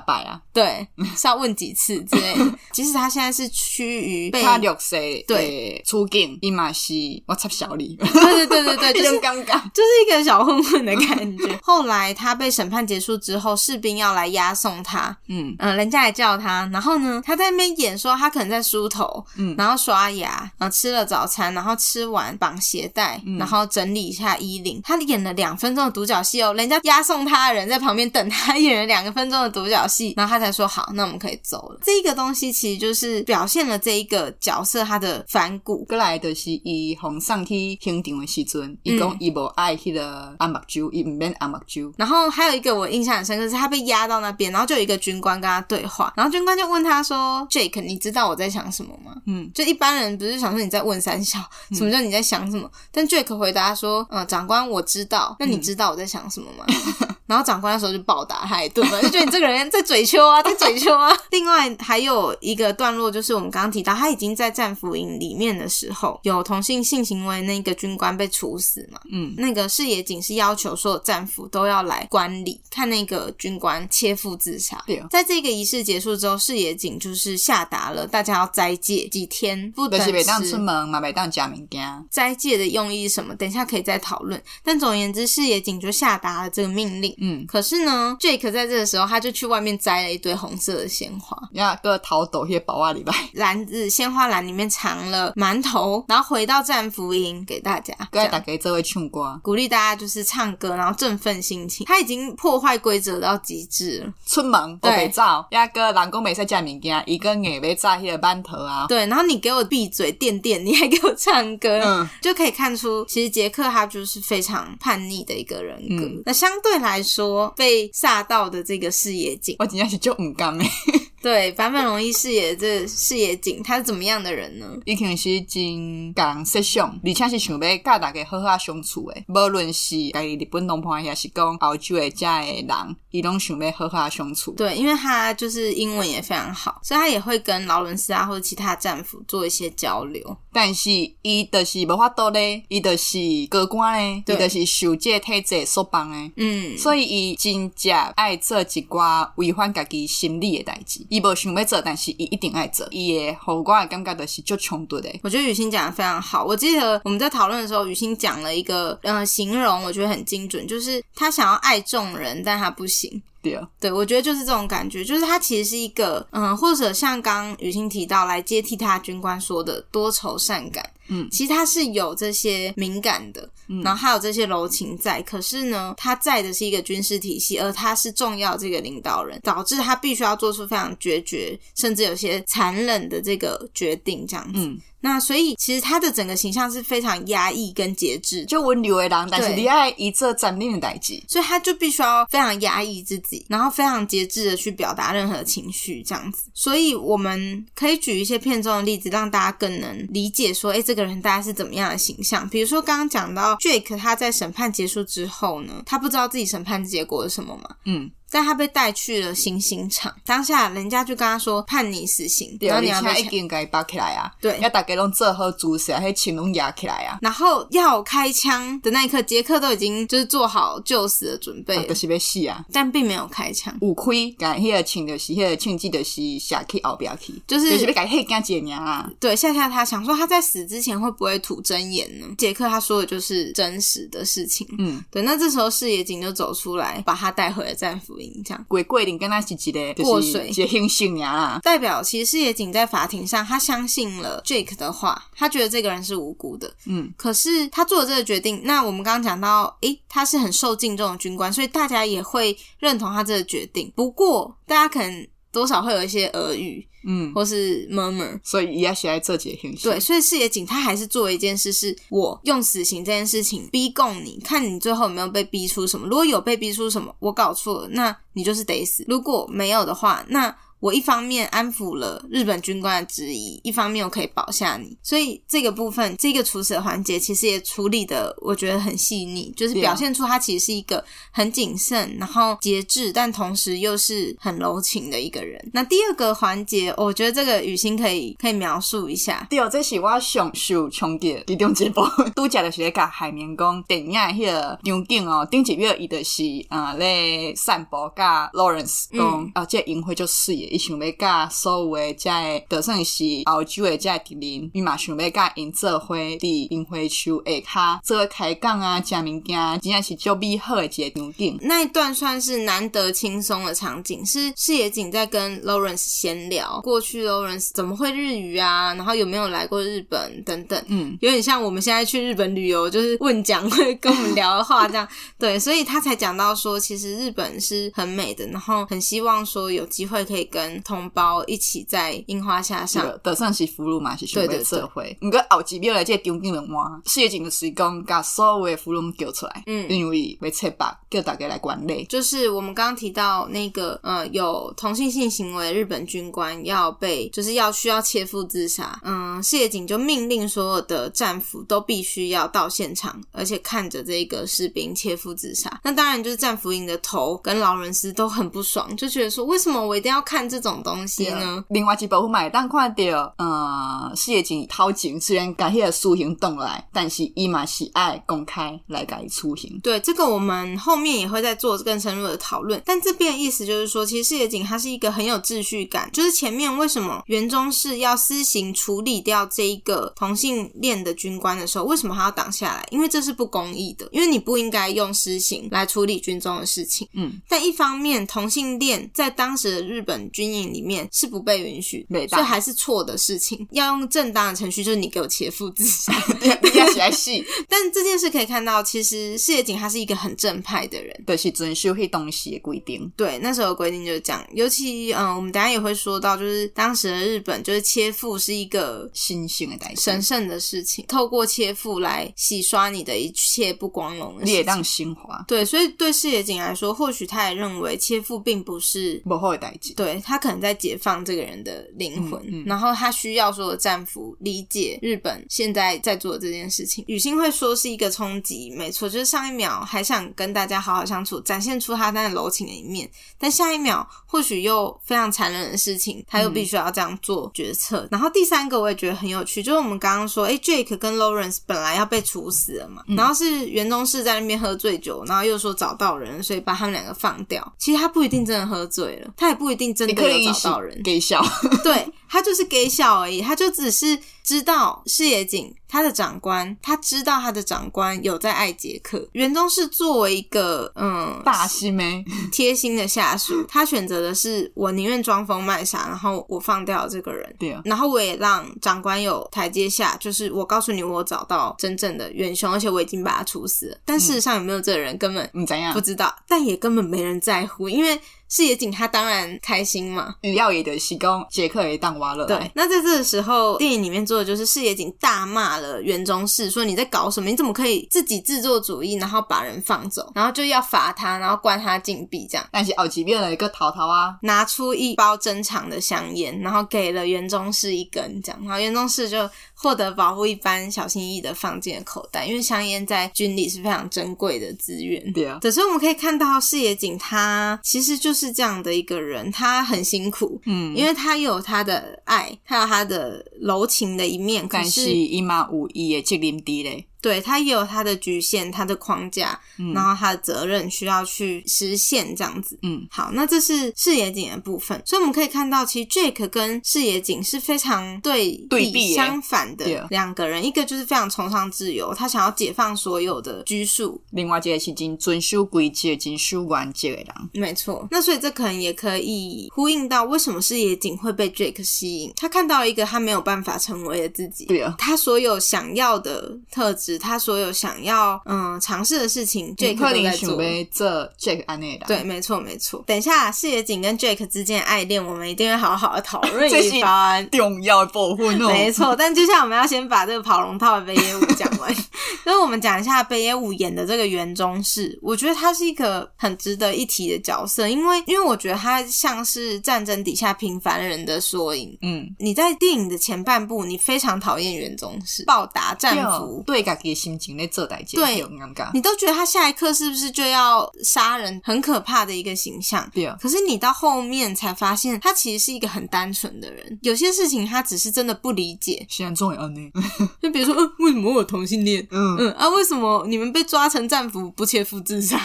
对。是要问几次之类的。其实他现在是趋于被他六岁对出境，伊马西我插小李。对对对对对，就是尴尬，就是一个小混混的感觉。后来他被审判结束之后，士兵要来押送他，嗯嗯、呃，人家来叫他，然后呢，他在那边演说他可能在梳头，嗯，然后刷牙，然后吃了早餐，然后吃完绑鞋带，然后整理一下衣领。他演了两分钟的独角戏哦，人家押送他的人在旁边等他，演了两个分钟的独角戏，然后他才说好。那我们可以走了。这一个东西其实就是表现了这一个角色他的反骨。过来的是伊红上去刑场的时阵，伊讲伊无爱迄个阿目睭，伊唔免红目睭。然后还有一个我印象很深刻，是他被压到那边，然后就有一个军官跟他对话，然后军官就问他说：“Jake，你知道我在想什么吗？”嗯，就一般人不是想说你在问三小，什么叫你在想什么？嗯、但 Jake 回答说：“嗯、呃，长官，我知道。那你知道我在想什么吗？” 嗯、然后长官那时候就暴打他一顿嘛，就觉得你这个人在嘴秋啊，在嘴秋啊。另外还有一个段落，就是我们刚刚提到，他已经在战俘营里面的时候，有同性性行为，那个军官被处死嘛。嗯，那个视野警是要求所有战俘都要来观礼，看那个军官切腹自杀。对，在这个仪式结束之后，视野警就是下达了大家要斋戒几天，不得吃，别当出门嘛，别当假物件。斋戒的用意是什么？等一下可以再讨论。但总而言之，视野警就下达了这个命令。嗯，可是呢，Jake 在这个时候，他就去外面摘了一堆红色的鲜花。呀，个桃豆些宝啊里边，篮子鲜花篮里面藏了馒头，然后回到战俘营给大家，给大家这位唱歌，鼓励大家就是唱歌，然后振奋心情。他已经破坏规则到极致了，出门都别走，呀个人讲没使食物件，一个硬要炸迄个馒头啊。对，然后你给我闭嘴垫垫，你还给我唱歌，嗯，就可以看出其实杰克他就是非常叛逆的一个人格。嗯、那相对来说，说被吓到的这个视野镜，我今天是就唔甘诶。对，坂本龙一饰演的这视野景，他是怎么样的人呢？伊肯定是真甲人设想，而且是想要甲大家好好相处诶。无论是家己日本同伴，还是讲澳洲的家的人，伊拢想要好好相处。对，因为他就是英文也非常好，所以他也会跟劳伦斯啊或者其他战俘做一些交流。但是伊就是无法度咧，伊就是高官咧，伊就是受这体制所绑咧。嗯，所以伊真正爱做一寡违反家己心理的代志。伊无想要做，但是伊一定爱做。伊的后果感觉就是就冲突的。我觉得雨欣讲的非常好。我记得我们在讨论的时候，雨欣讲了一个呃形容，我觉得很精准，就是他想要爱众人，但他不行。对啊，对，我觉得就是这种感觉，就是他其实是一个嗯，或者像刚雨欣提到来接替他的军官说的多愁善感。嗯，其实他是有这些敏感的，嗯，然后还有这些柔情在。可是呢，他在的是一个军事体系，而他是重要这个领导人，导致他必须要做出非常决绝，甚至有些残忍的这个决定，这样子。嗯那所以，其实他的整个形象是非常压抑跟节制，就我女为狼，但是你爱一这斩命的代际，所以他就必须要非常压抑自己，然后非常节制的去表达任何情绪，这样子。所以我们可以举一些片中的例子，让大家更能理解说，哎，这个人大概是怎么样的形象。比如说刚刚讲到 Jake，他在审判结束之后呢，他不知道自己审判结果是什么嘛？嗯。但他被带去了行刑场。当下人家就跟他说判你死刑，然后你要被已经给绑起来啊，对，要大家拢做好姿势，还请拢压起来啊。然后要开枪的那一刻，杰克都已经就是做好就死的准备，就是要死啊，但并没有开枪。有开，但迄个枪就是迄个枪支，就是下去后边去，就是就是要给黑干姐娘啊。对，吓吓他，想说他在死之前会不会吐真言呢？杰克他说的就是真实的事情。嗯，对。那这时候视野警就走出来，把他带回了战俘营，这样。鬼桂林跟他是一个过水，一个形象啊。代表其实四野井在法庭上，他相信了 Jake 的话，他觉得这个人是无辜的。嗯，可是他做了这个决定，那我们刚刚讲到，诶，他是很受敬重的军官，所以大家也会认同他这个决定。不过，大家可能多少会有一些耳语。嗯，或是 murmur，所以也要写在这件事。对，所以视野警他还是做了一件事，是我用死刑这件事情逼供你，看你最后有没有被逼出什么。如果有被逼出什么，我搞错了，那你就是得死；如果没有的话，那。我一方面安抚了日本军官的质疑，一方面我可以保下你，所以这个部分，这个处死的环节其实也处理的我觉得很细腻，就是表现出他其实是一个很谨慎，然后节制，但同时又是很柔情的一个人。那第二个环节，我觉得这个雨欣可以可以描述一下。对，这是我上受冲击其中一部，拄讲的是咧甲海绵讲电影迄个场景哦，顶一月伊的是啊咧散步，甲 Lawrence 讲啊，这营会就事业。伊想要甲所有诶，遮个就算是澳洲诶，遮个敌人，伊嘛想要甲因做伙伫樱花树下骹做开讲啊，食物件，真正是足美好诶一个场景。那一段算是难得轻松的场景，是视野景在跟 Lawrence 闲聊过去，Lawrence 怎么会日语啊？然后有没有来过日本等等，嗯，有点像我们现在去日本旅游，就是问讲会跟我们聊的话这样。对，所以他才讲到说，其实日本是很美的，然后很希望说有机会可以跟同胞一起在樱花下上，就算是俘虏嘛，是社会社会。毋过后几秒来，这个场景的话，四野井的随讲把所有的俘虏叫出来，嗯，因为要切白，叫大家来管理。就是我们刚刚提到那个，呃，有同性性行为日本军官要被，就是要需要切腹自杀。嗯，四野井就命令所有的战俘都必须要到现场，而且看着这个士兵切腹自杀。那当然就是战俘营的头跟劳伦斯都很不爽，就觉得说，为什么我一定要看这种。这种东西呢？另外一部分买，当看到，呃，四野井头前虽然把迄个死刑动来，但是伊嘛是爱公开来改出行。对，这个我们后面也会再做更深入的讨论。但这边的意思就是说，其实事业景它是一个很有秩序感，就是前面为什么园中是要私刑处理掉这一个同性恋的军官的时候，为什么他要挡下来？因为这是不公义的，因为你不应该用私刑来处理军中的事情。嗯，但一方面同性恋在当时的日本军营里面是不被允许，所以还是错的事情。要用正当的程序，就是你给我切腹自杀，你要起来戏。但这件事可以看到，其实四野井他是一个很正派的人，对，是遵守迄东西的规定。对，那时候的规定就是这样。尤其嗯，我们等下也会说到，就是当时的日本，就是切腹是一个新兴的代神圣的事情，透过切腹来洗刷你的一切不光荣的事情，列当新华。对，所以对四野井来说，或许他也认为切腹并不是不好的代志。对，他可能在解放这个人的灵魂，嗯嗯、然后他需要所有战俘理解日本现在在做的这件事情。雨欣会说是一个冲击，没错，就是上一秒还想跟大家好好相处，展现出他那柔情的一面，但下一秒或许又非常残忍的事情，他又必须要这样做决策。嗯、然后第三个我也觉得很有趣，就是我们刚刚说，哎，Jake 跟 Lawrence 本来要被处死了嘛，嗯、然后是袁中士在那边喝醉酒，然后又说找到人，所以把他们两个放掉。其实他不一定真的喝醉了，他也不一定真的有找到人。给笑，对，他就是给笑而已，他就只是知道视野井他的长官，他知道他的长官有在爱杰克。袁宗是作为一个嗯大西妹贴心的下属，他选择的是我宁愿装疯卖傻，然后我放掉这个人，对啊，然后我也让长官有台阶下，就是我告诉你，我找到真正的元凶，而且我已经把他处死了。但事实上有没有这个人，根本怎样不知道，但也根本没人在乎，因为。视野井他当然开心嘛，主要也的是讲杰克也当挖了。对，那在这个时候，电影里面做的就是视野井大骂骂了园中士，说你在搞什么？你怎么可以自己自作主意，然后把人放走，然后就要罚他，然后关他禁闭这样。但是哦，即便了一个淘淘啊，拿出一包珍藏的香烟，然后给了园中士一根，这样，然后园中士就获得保护一般，小心翼翼的放进了口袋，因为香烟在军里是非常珍贵的资源。对啊，所以我们可以看到四野景他其实就是这样的一个人，他很辛苦，嗯，因为他有他的爱，他有他的柔情的一面，可是伊嘛有伊的责任伫咧。对，他也有他的局限，他的框架，嗯、然后他的责任需要去实现这样子。嗯，好，那这是视野景的部分，所以我们可以看到，其实 Jake 跟视野景是非常对比相反的两个人，一个就是非常崇尚自由，他想要解放所有的拘束；另外一个是经遵守规则、真守原则的人。没错，那所以这可能也可以呼应到为什么视野景会被 Jake 吸引，他看到一个他没有办法成为的自己，对啊，他所有想要的特质。他所有想要嗯尝试的事情，Jake 都在做。这 Jake 安内的，对，没错，没错。等一下，视野景跟 Jake 之间的爱恋，我们一定会好好的讨论 一番。重要的部分哦，没错。但接下来我们要先把这个跑龙套的北野武讲完。所以我们讲一下北野武演的这个原中士，我觉得他是一个很值得一提的角色，因为因为我觉得他像是战争底下平凡人的缩影。嗯，你在电影的前半部，你非常讨厌原中士，暴打战俘，对，自己心情在做代志，对，你都觉得他下一刻是不是就要杀人，很可怕的一个形象。对啊，可是你到后面才发现，他其实是一个很单纯的人，有些事情他只是真的不理解。现在终于安呢，就比如说，嗯，为什么我有同性恋？嗯嗯啊，为什么你们被抓成战俘不切腹自杀？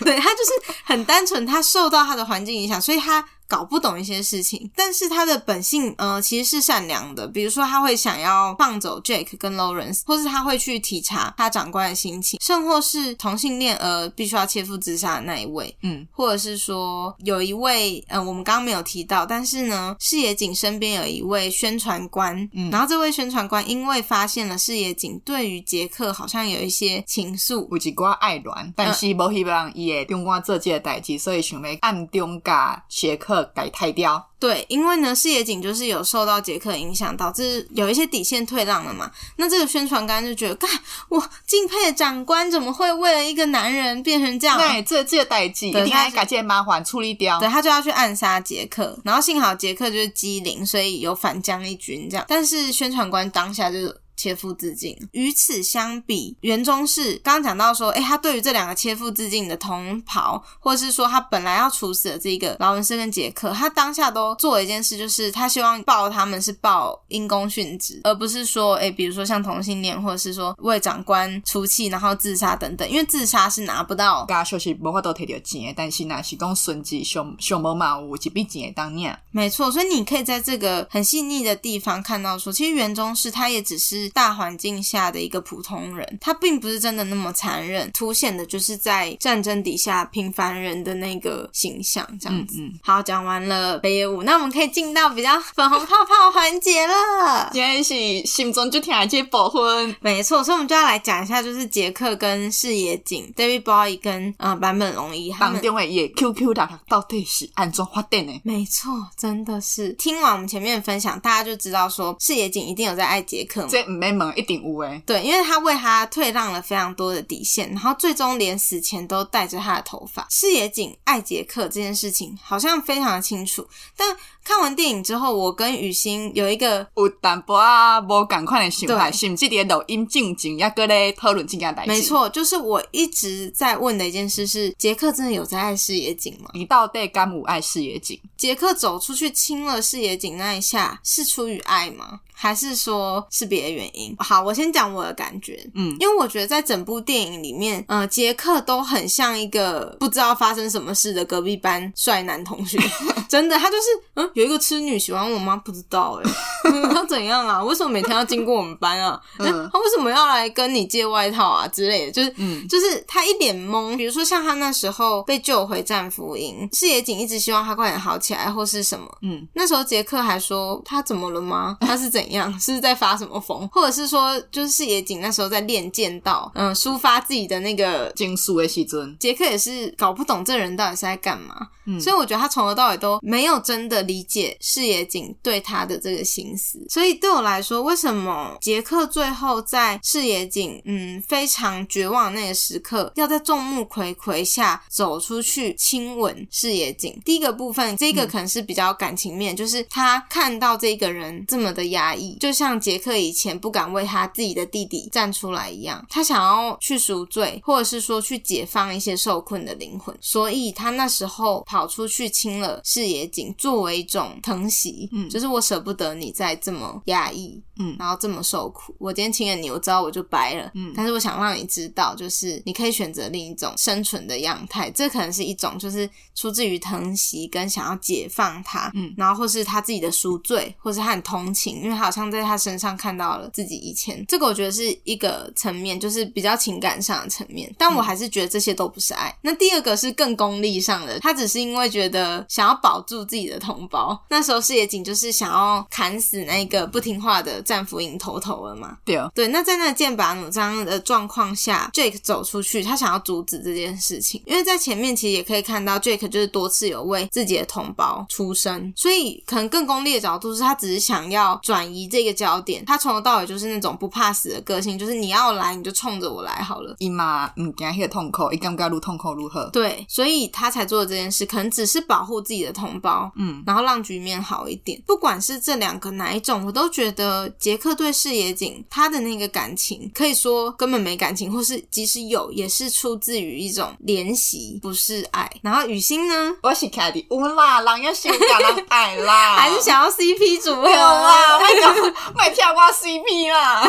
对，他就是很单纯，他受到他的环境影响，所以他。搞不懂一些事情，但是他的本性，呃，其实是善良的。比如说，他会想要放走 Jake 跟 Lawrence，或是他会去体察他长官的心情，甚或是同性恋而必须要切腹自杀的那一位，嗯，或者是说有一位，呃，我们刚刚没有提到，但是呢，视野景身边有一位宣传官，嗯，然后这位宣传官因为发现了视野景对于杰克好像有一些情愫，有一寡爱恋，但是无希望伊会中官做这个代志，所以想要暗中甲杰克。改太掉，对，因为呢，视野景就是有受到杰克影响，导致有一些底线退让了嘛。那这个宣传官就觉得，干，我敬佩的长官怎么会为了一个男人变成这样？对，这这个代志，对，他把这个麻烦处理掉，对，他就要去暗杀杰克。然后幸好杰克就是机灵，所以有反将一军这样。但是宣传官当下就。切腹自尽。与此相比，袁中士刚刚讲到说，诶，他对于这两个切腹自尽的同袍，或者是说他本来要处死的这个劳伦斯跟杰克，他当下都做了一件事，就是他希望报他们是报因公殉职，而不是说，诶，比如说像同性恋，或者是说为长官出气然后自杀等等，因为自杀是拿不到。大家说是无法都摕到钱，但是那是讲孙子上上无嘛有一笔钱当年。没错，所以你可以在这个很细腻的地方看到说，其实袁中士他也只是。大环境下的一个普通人，他并不是真的那么残忍，凸显的就是在战争底下平凡人的那个形象，这样子。嗯嗯、好，讲完了北野武，那我们可以进到比较粉红泡泡环节了。今天是心中就听这保婚，没错，所以我们就要来讲一下，就是杰克跟视野景，David Bowie 跟呃坂本龙一他们电话也 QQ 打到底是安怎发电呢？没错，真的是听完我们前面的分享，大家就知道说视野景一定有在爱杰克嘛。没门一定有诶，对，因为他为他退让了非常多的底线，然后最终连死前都带着他的头发。视野景爱杰克这件事情好像非常的清楚，但看完电影之后，我跟雨欣有一个有淡薄啊无赶快的想法，甚至连抖音静静也搁咧讨论这件代志。没错，就是我一直在问的一件事是：杰克真的有在爱视野景吗？你到底敢有爱视野景？杰克走出去亲了视野景那一下，是出于爱吗？还是说是别的原因？好，我先讲我的感觉。嗯，因为我觉得在整部电影里面，呃，杰克都很像一个不知道发生什么事的隔壁班帅男同学。真的，他就是嗯，有一个痴女喜欢我吗？不知道哎、欸，他怎样啊？为什么每天要经过我们班啊？嗯、他为什么要来跟你借外套啊之类的？就是，嗯，就是他一脸懵。比如说像他那时候被救回战俘营，是野景一直希望他快点好起来，或是什么。嗯，那时候杰克还说他怎么了吗？他是怎？样是在发什么疯，或者是说，就是视野景那时候在练剑道，嗯，抒发自己的那个金属的时阵，杰克也是搞不懂这人到底是在干嘛，嗯，所以我觉得他从头到尾都没有真的理解视野景对他的这个心思。所以对我来说，为什么杰克最后在视野井嗯非常绝望的那个时刻，要在众目睽睽下走出去亲吻视野井？第一个部分，这个可能是比较感情面，嗯、就是他看到这个人这么的压抑，就像杰克以前不敢为他自己的弟弟站出来一样，他想要去赎罪，或者是说去解放一些受困的灵魂，所以他那时候跑出去亲了视野井，作为一种疼惜，嗯，就是我舍不得你再这么压抑，嗯，然后这么受苦，我今天亲了你，我知道我就白了，嗯，但是我想让你知道，就是你可以选择另一种生存的样态，这可能是一种就是出自于疼惜跟想要解放他，嗯，然后或是他自己的赎罪，或是他很同情，因为他好像在他身上看到了自己以前，这个我觉得是一个层面，就是比较情感上的层面，但我还是觉得这些都不是爱。那第二个是更功利上的，他只是因为觉得想要保住自己的同胞，那时候视野井就是想要砍死那个不听话的战俘营头头了嘛？对哦，对。那在那个剑拔弩张的状况下，Jake 走出去，他想要阻止这件事情，因为在前面其实也可以看到 Jake 就是多次有为自己的同胞出声，所以可能更功利的角度是他只是想要转移这个焦点，他从头到尾就是那种不怕死的个性，就是你要来你就冲着我来好了。伊妈嗯，惊迄个痛苦，伊感觉愈痛口如何。对，所以他才做的这件事，可能只是保护自己的同胞，嗯，然后让局面好一点。不管是这两个哪一种，我都觉得杰克对视野井他的那个感情，可以说根本没感情，或是即使有，也是出自于一种怜惜，不是爱。然后雨欣呢？我是凯蒂，乌啦，人要先感到爱啦，还是想要 CP 组合啊？卖跳卖跳瓜 CP 啦！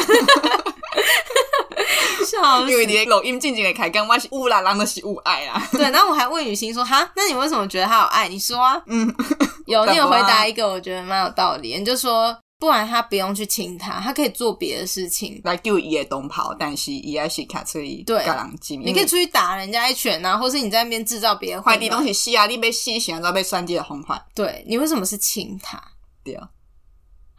笑死，因为你的录音静静的开讲，我是乌啦，人都是乌爱啊。对，然后我还问雨欣说：“哈，那你为什么觉得他有爱？”你说啊，嗯，有，你有回答一个，我觉得蛮有道理。你就说，不然他不用去亲他，他可以做别的事情来救伊的同袍，但是伊还是卡出去对，你可以出去打人家一拳啊，或是你在那边制造别的坏的东西死啊，你被死想要被算计的红坏。对，你为什么是亲他？对啊，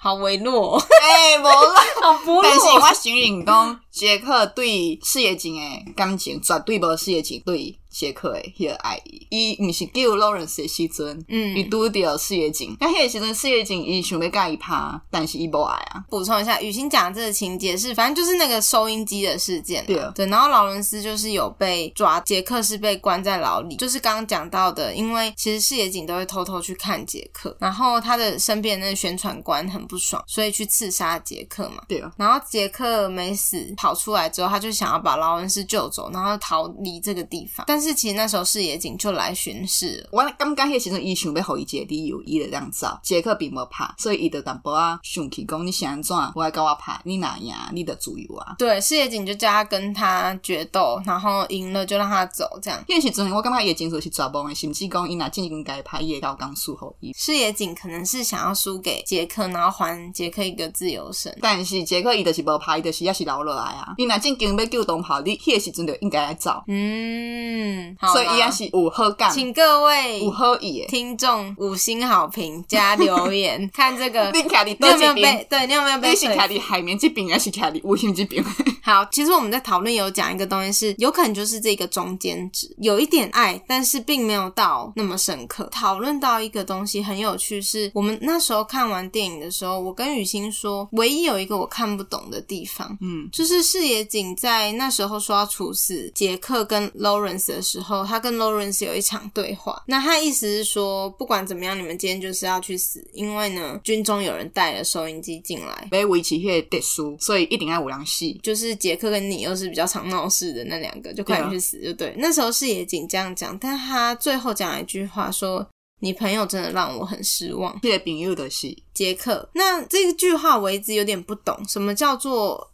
好微弱，哎、欸，无啦，好不弱。但是我承认讲，杰克对视野井的感情绝对无事业情对。杰克诶，迄个爱伊，伊毋是救劳伦斯的时阵，嗯，伊拄着视野井，那迄个时阵视野井伊想要甲伊拍，但是伊无爱啊。补充一下，雨欣讲的这个情节是，反正就是那个收音机的事件，对对。然后劳伦斯就是有被抓，杰克是被关在牢里，就是刚刚讲到的，因为其实视野景都会偷偷去看杰克，然后他的身边的那个宣传官很不爽，所以去刺杀杰克嘛，对。然后杰克没死，跑出来之后，他就想要把劳伦斯救走，然后逃离这个地方，但。但是其实那时候视野警就来巡视了。我刚刚迄时阵伊想要互伊一个理由，伊就这样走。杰克并无拍，所以伊就淡薄啊生气，讲你想安怎？我来跟我拍，你哪赢？你的自由啊？对，视野井就叫他跟他决斗，然后赢了就让他走，这样。迄时阵我感觉伊的精神是绝望的，甚至讲伊若真应该拍，伊会调工输互伊。视野井可能是想要输给杰克，然后还杰克一个自由身。但是杰克伊就是无拍，伊就是也是留落来啊。伊若真经要救东跑，你迄个时阵就应该来走。嗯，所以伊。是五喝干，请各位五好意听众五星好评加留言，看这个你，你有没有被？对，你有没有被？你是卡里海绵这边还是卡里五星这边？好，其实我们在讨论有讲一个东西是，有可能就是这个中间值，有一点爱，但是并没有到那么深刻。讨论到一个东西很有趣是，是我们那时候看完电影的时候，我跟雨欣说，唯一有一个我看不懂的地方，嗯，就是视野景在那时候说要处死杰克跟 Lawrence 的时候，他跟 Lawrence 有一场对话，那他意思是说，不管怎么样，你们今天就是要去死，因为呢，军中有人带了收音机进来，被维持迄个特殊，所以一定要有人戏。就是杰克跟你又是比较常闹事的那两个，就快点去死就对。那时候是野井这样讲，但他最后讲了一句话说：“你朋友真的让我很失望。”这个朋友的是杰克。那这个句话我一直有点不懂，什么叫做？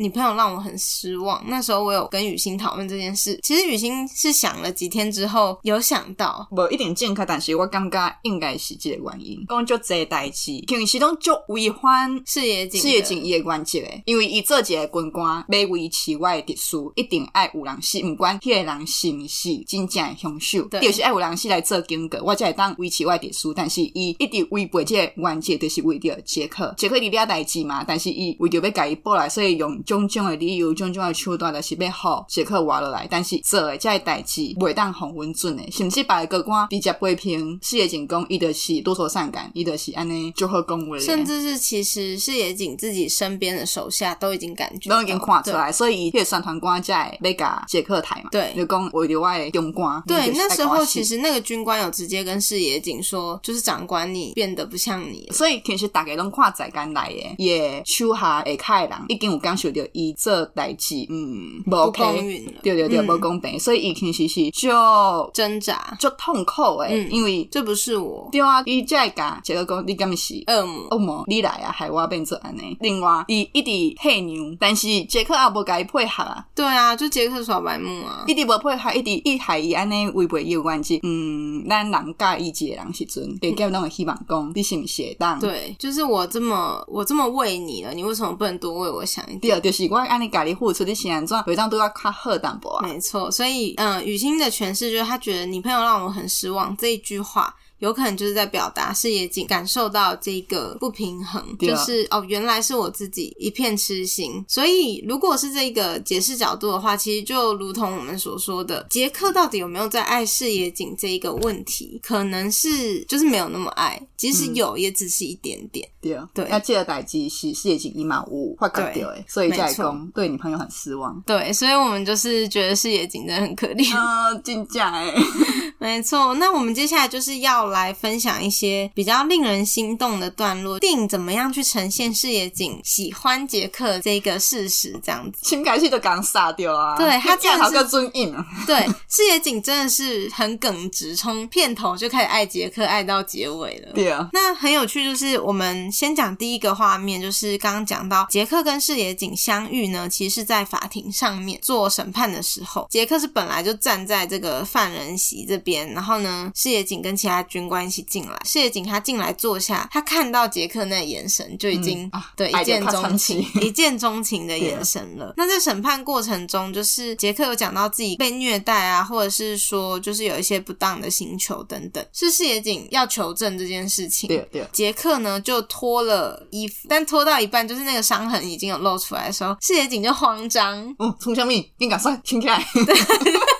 你朋友让我很失望。那时候我有跟雨欣讨论这件事，其实雨欣是想了几天之后有想到，无一定正确，但是我感觉应该是这个原因。讲就这代志，平时拢就违反视野井视野井伊的原则的，因为伊做一个军官，要维持我的特殊，一定爱有人死，不管迄个人是不是真正的凶手，对就是爱有人死来做警告，我才会当维持我的特殊。但是伊一直违背这个原则，就是为着杰克，杰克你俩代志嘛，但是伊为着要甲伊报来，所以用。种种的理由、种种的手段，就是要好杰克活落来。但是做的这代志袂当互阮准的，甚至把个官直接批评视野景公，伊就是多愁善感，伊就是安尼就好讲话。甚至是其实四野景自己身边的手下都已经感觉都已经看出来，所以伊宣传官在被甲杰克台嘛，对，就讲为了我的中官。对，那时候其实那个军官有直接跟视野景说，就是长官你变得不像你，所以其实大家拢看在干来的，也手下下卡的人已经有感受到伊做代志，嗯，无公允，对对对，不公平，所以伊其实是就挣扎，就痛苦诶，因为这不是我，对啊，伊才会讲，杰克讲你敢是恶魔，恶魔，你来啊，害我变做安尼。另外，伊一直黑牛，但是杰克也无甲伊配合啊，对啊，就杰克耍白目啊，一直无配合，一直一害伊安尼违背伊关系，嗯，咱人介意一个人时阵，给给拢会希望讲你是毋是会当，对，就是我这么我这么为你了，你为什么不能多为我想一点？对，就是我安尼家里付出的钱，怎会当对我较好淡薄啊？没错，所以嗯，雨欣的诠释就是他觉得女朋友让我很失望这一句话。有可能就是在表达视野景感受到这个不平衡，啊、就是哦，原来是我自己一片痴心。所以如果是这个解释角度的话，其实就如同我们所说的，杰克到底有没有在爱视野景这一个问题，可能是就是没有那么爱，即使有，也只是一点点。对、啊、对，那这个代志是视野景一满五发搞掉哎，所以在公对女朋友很失望。对，所以我们就是觉得视野景真的很可怜啊，真假哎，没错。那我们接下来就是要。来分享一些比较令人心动的段落。电影怎么样去呈现视野景喜欢杰克这个事实？这样子，情感戏都刚杀掉啊！对他 这样个尊硬啊！对，视野景真的是很耿直，从片头就开始爱杰克，爱到结尾了。对啊，那很有趣，就是我们先讲第一个画面，就是刚刚讲到杰克跟视野景相遇呢，其实是在法庭上面做审判的时候，杰克是本来就站在这个犯人席这边，然后呢，视野景跟其他军官一起进来，四野景他进来坐下，他看到杰克那眼神就已经、嗯啊、对一见钟情，一见钟情的眼神了。那在审判过程中，就是杰克有讲到自己被虐待啊，或者是说就是有一些不当的刑求等等，是四野景要求证这件事情。对对，杰克呢就脱了衣服，但脱到一半，就是那个伤痕已经有露出来的时候，四野景就慌张。嗯，冲向面，你赶快停起来。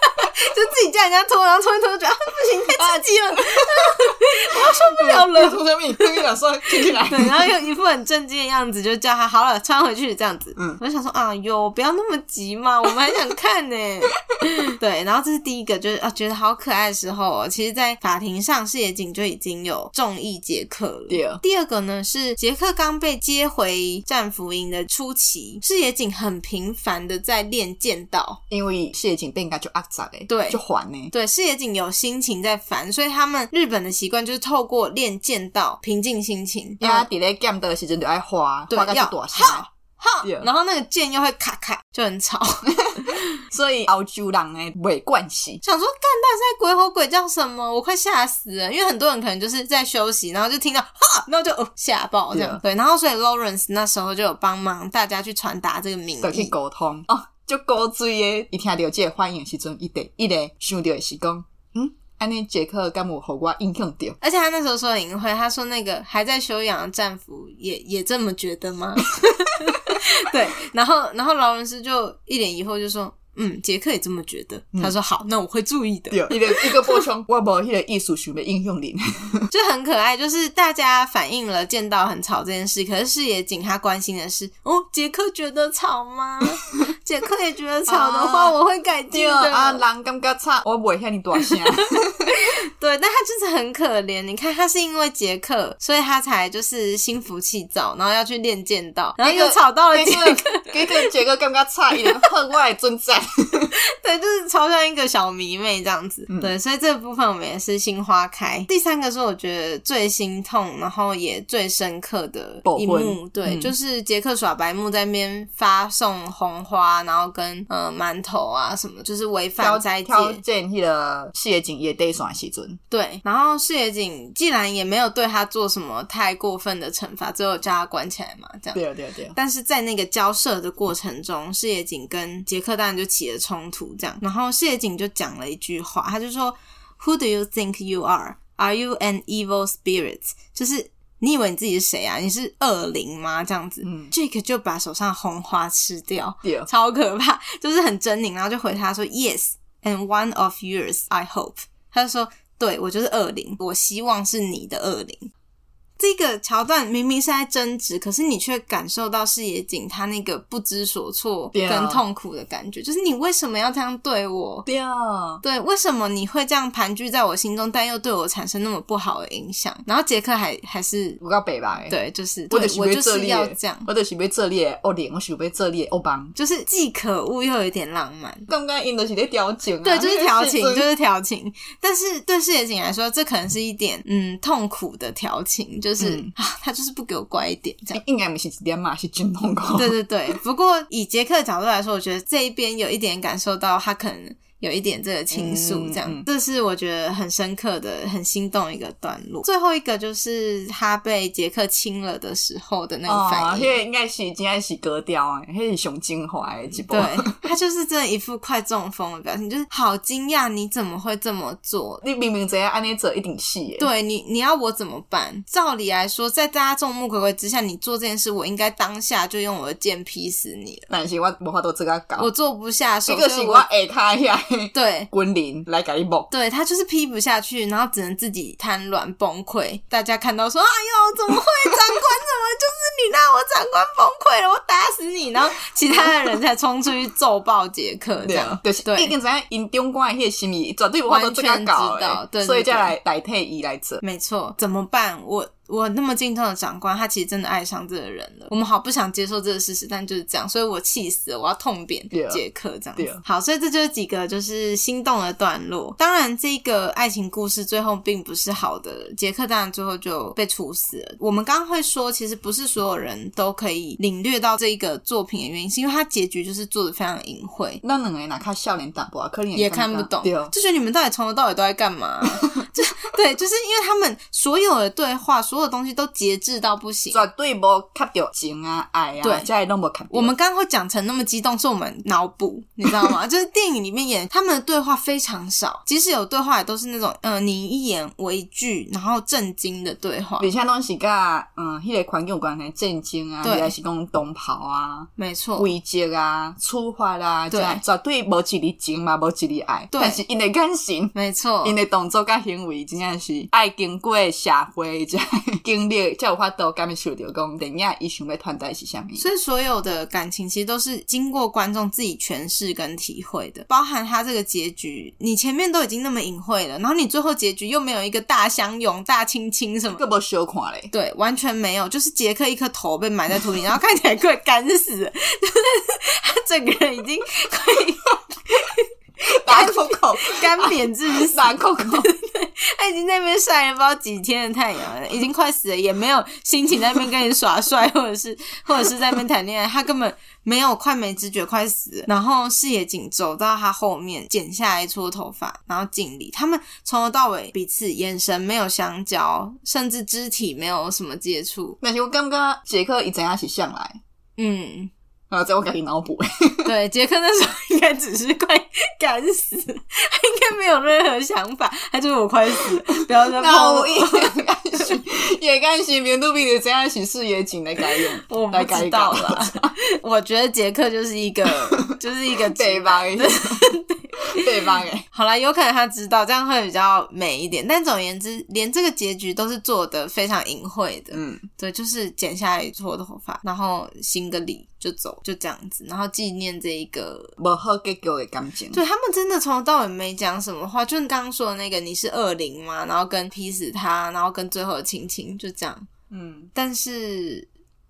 就自己叫人家脱，然后脱一脱，就觉得啊不行，太刺激了，啊、我要受不了了。脱上面，跟你讲说，听起来。对，然后又一副很震惊的样子，就叫他好了，穿回去这样子。嗯，我就想说啊哟，不要那么急嘛，我们还想看呢。对，然后这是第一个，就是啊觉得好可爱的时候，其实，在法庭上，视野景就已经有中意杰克了。第二个呢，是杰克刚被接回战俘营的初期，视野景很频繁的在练剑道，因为视野景变个就阿杂诶。对。就还呢？对，四野景有心情在烦，所以他们日本的习惯就是透过练剑道平静心情。呀，底咧剑的时阵就爱花，对，要好好，然后那个剑又会咔咔，就很吵。所以澳洲人呢没关系，想说干到底在鬼吼鬼叫什么？我快吓死了，因为很多人可能就是在休息，然后就听到哈，然后就哦吓爆这样。对，然后所以 Lawrence 那时候就有帮忙大家去传达这个名义，去沟通哦。就高追诶，伊听到这个反应时阵，一得一得想到的是讲，嗯，安尼杰克敢有互我印象着？而且他那时候说很隐晦，他说那个还在休养的战俘也 也这么觉得吗？对，然后然后劳伦斯就一脸疑惑就说。嗯，杰克也这么觉得。他说：“好，那我会注意的。”一个一个波冲，我无迄个艺术学的应用力，就很可爱。就是大家反映了剑道很吵这件事，可是视野景他关心的是：哦，杰克觉得吵吗？杰克也觉得吵的话，我会改进的。啊，人感觉吵，我不会向你大声。对，但他就是很可怜。你看，他是因为杰克，所以他才就是心浮气躁，然后要去练剑道，然后又吵到了杰克，给个杰克感觉差一点，恨外尊赞。对，就是超像一个小迷妹这样子。嗯、对，所以这部分我们也是心花开。第三个是我觉得最心痛，然后也最深刻的一幕，对，嗯、就是杰克耍白目在那边发送红花，然后跟呃馒头啊什么，就是违反斋戒。见那个四野景也得耍西尊。对，然后四野景既然也没有对他做什么太过分的惩罚，最后叫他关起来嘛，这样。对啊对啊对啊。但是在那个交涉的过程中，四野景跟杰克当然就起了冲突，这样。然后谢景就讲了一句话，他就说：“Who do you think you are? Are you an evil spirit？” 就是你以为你自己是谁啊？你是恶灵吗？这样子，嗯，Jake 就把手上红花吃掉，对超可怕，就是很狰狞，然后就回他说：“Yes，and one of yours, I hope。”他就说：“对，我就是恶灵，我希望是你的恶灵。”这个桥段明明是在争执，可是你却感受到视野景他那个不知所措跟痛苦的感觉，就是你为什么要这样对我？对啊，对，为什么你会这样盘踞在我心中，但又对我产生那么不好的影响？然后杰克还还是我告北吧？对，就是我对我就是要这样，我就是被这列恶灵，我是被这列欧邦，就是既可恶又有一点浪漫。刚刚因的是在调情，对，就是调情，就是调情。但是对视野景来说，这可能是一点嗯痛苦的调情。就是、嗯、啊，他就是不给我乖一点，这样应该没是几点嘛，是真痛苦。对对对，不过以杰克的角度来说，我觉得这一边有一点感受到他可能。有一点这个倾诉，这样、嗯嗯，这是我觉得很深刻的、很心动一个段落。最后一个就是他被杰克亲了的时候的那个反应，哦、那个应该是应该是割掉啊，那是熊精华的一部。对，他就是真的一副快中风的表情，就是好惊讶，你怎么会这么做？你明明只要按呢做一定死耶。对你，你要我怎么办？照理来说，在大家众目睽睽之下，你做这件事，我应该当下就用我的剑劈死你了。但是我无法都这个搞，我做不下手。这个是我下卡下。对。滚灵来给你摸，对，他就是劈不下去，然后只能自己瘫软崩溃。大家看到说：“哎呦，怎么会？长官怎么就是你让我长官崩溃了？我打死你！”然后其他的人才冲出去揍爆杰克，这样对，对，已经知影因中官的迄个心意，绝对无法度这样搞，对，所以再来代替伊来做。没错，怎么办？我。我那么敬重的长官，他其实真的爱上这个人了。我们好不想接受这个事实，但就是这样，所以我气死了，我要痛扁杰克这样子。Yeah. 好，所以这就是几个就是心动的段落。当然，这个爱情故事最后并不是好的，杰克当然最后就被处死了。我们刚刚会说，其实不是所有人都可以领略到这一个作品的原因，是因为它结局就是做的非常隐晦。那两个人哪看笑脸淡薄，可能也看不懂，就觉得你们到底从头到尾都在干嘛？就对，就是因为他们所有的对话，所有东西都节制到不行，绝对无卡到情啊爱啊，对，这都无卡。我们刚刚会讲成那么激动，是我们脑补，你知道吗？就是电影里面演他们的对话非常少，即使有对话，也都是那种呃你一言我一句，然后震惊的对话。而且拢是甲嗯，迄、那个环境有关系，震惊啊，对，还是讲东跑啊，没错，危机啊，出发啦，对，绝对无一哩情嘛，无一哩爱，对，但是因的感情，没错，因的动作甲行为，真正是爱经过社会这 经历。才有法度感受到讲电影伊想要传达是啥物，所以所有的感情其实都是经过观众自己诠释跟体会的，包含他这个结局，你前面都已经那么隐晦了，然后你最后结局又没有一个大相拥、大亲亲什么，更不小看嘞，对，完全没有，就是杰克一颗头被埋在土里，然后看起来快干死了，就是他整个人已经快。打口口干瘪致死，打口口。他已经在那边晒了不知道几天的太阳了，已经快死了，也没有心情在那边跟你耍帅，或者是或者是在那边谈恋爱。他根本没有快没知觉，快死了。然后视野紧走到他后面，剪下来一撮头发，然后敬礼。他们从头到尾彼此眼神没有相交，甚至肢体没有什么接触。但是我刚刚杰克一整下起相来，嗯。啊！这我赶紧脑补。对，杰克那时候应该只是快 干死，他应该没有任何想法，他就是我快死了，不要再碰我。也甘心面对面的这样形式也仅来改用，我不知道了。我觉得杰克就是一个，就是一个对吧？对 吧？好啦，有可能他知道这样会比较美一点，但总而言之，连这个结局都是做的非常隐晦的。嗯，对，就是剪下来一撮头发，然后行个礼就走，就这样子，然后纪念这一个不好结局的感情。对，他们真的从头到尾没讲什么话，就你刚刚说的那个你是恶灵吗？然后跟劈死他，然后跟最后的亲亲，就这样。嗯，但是。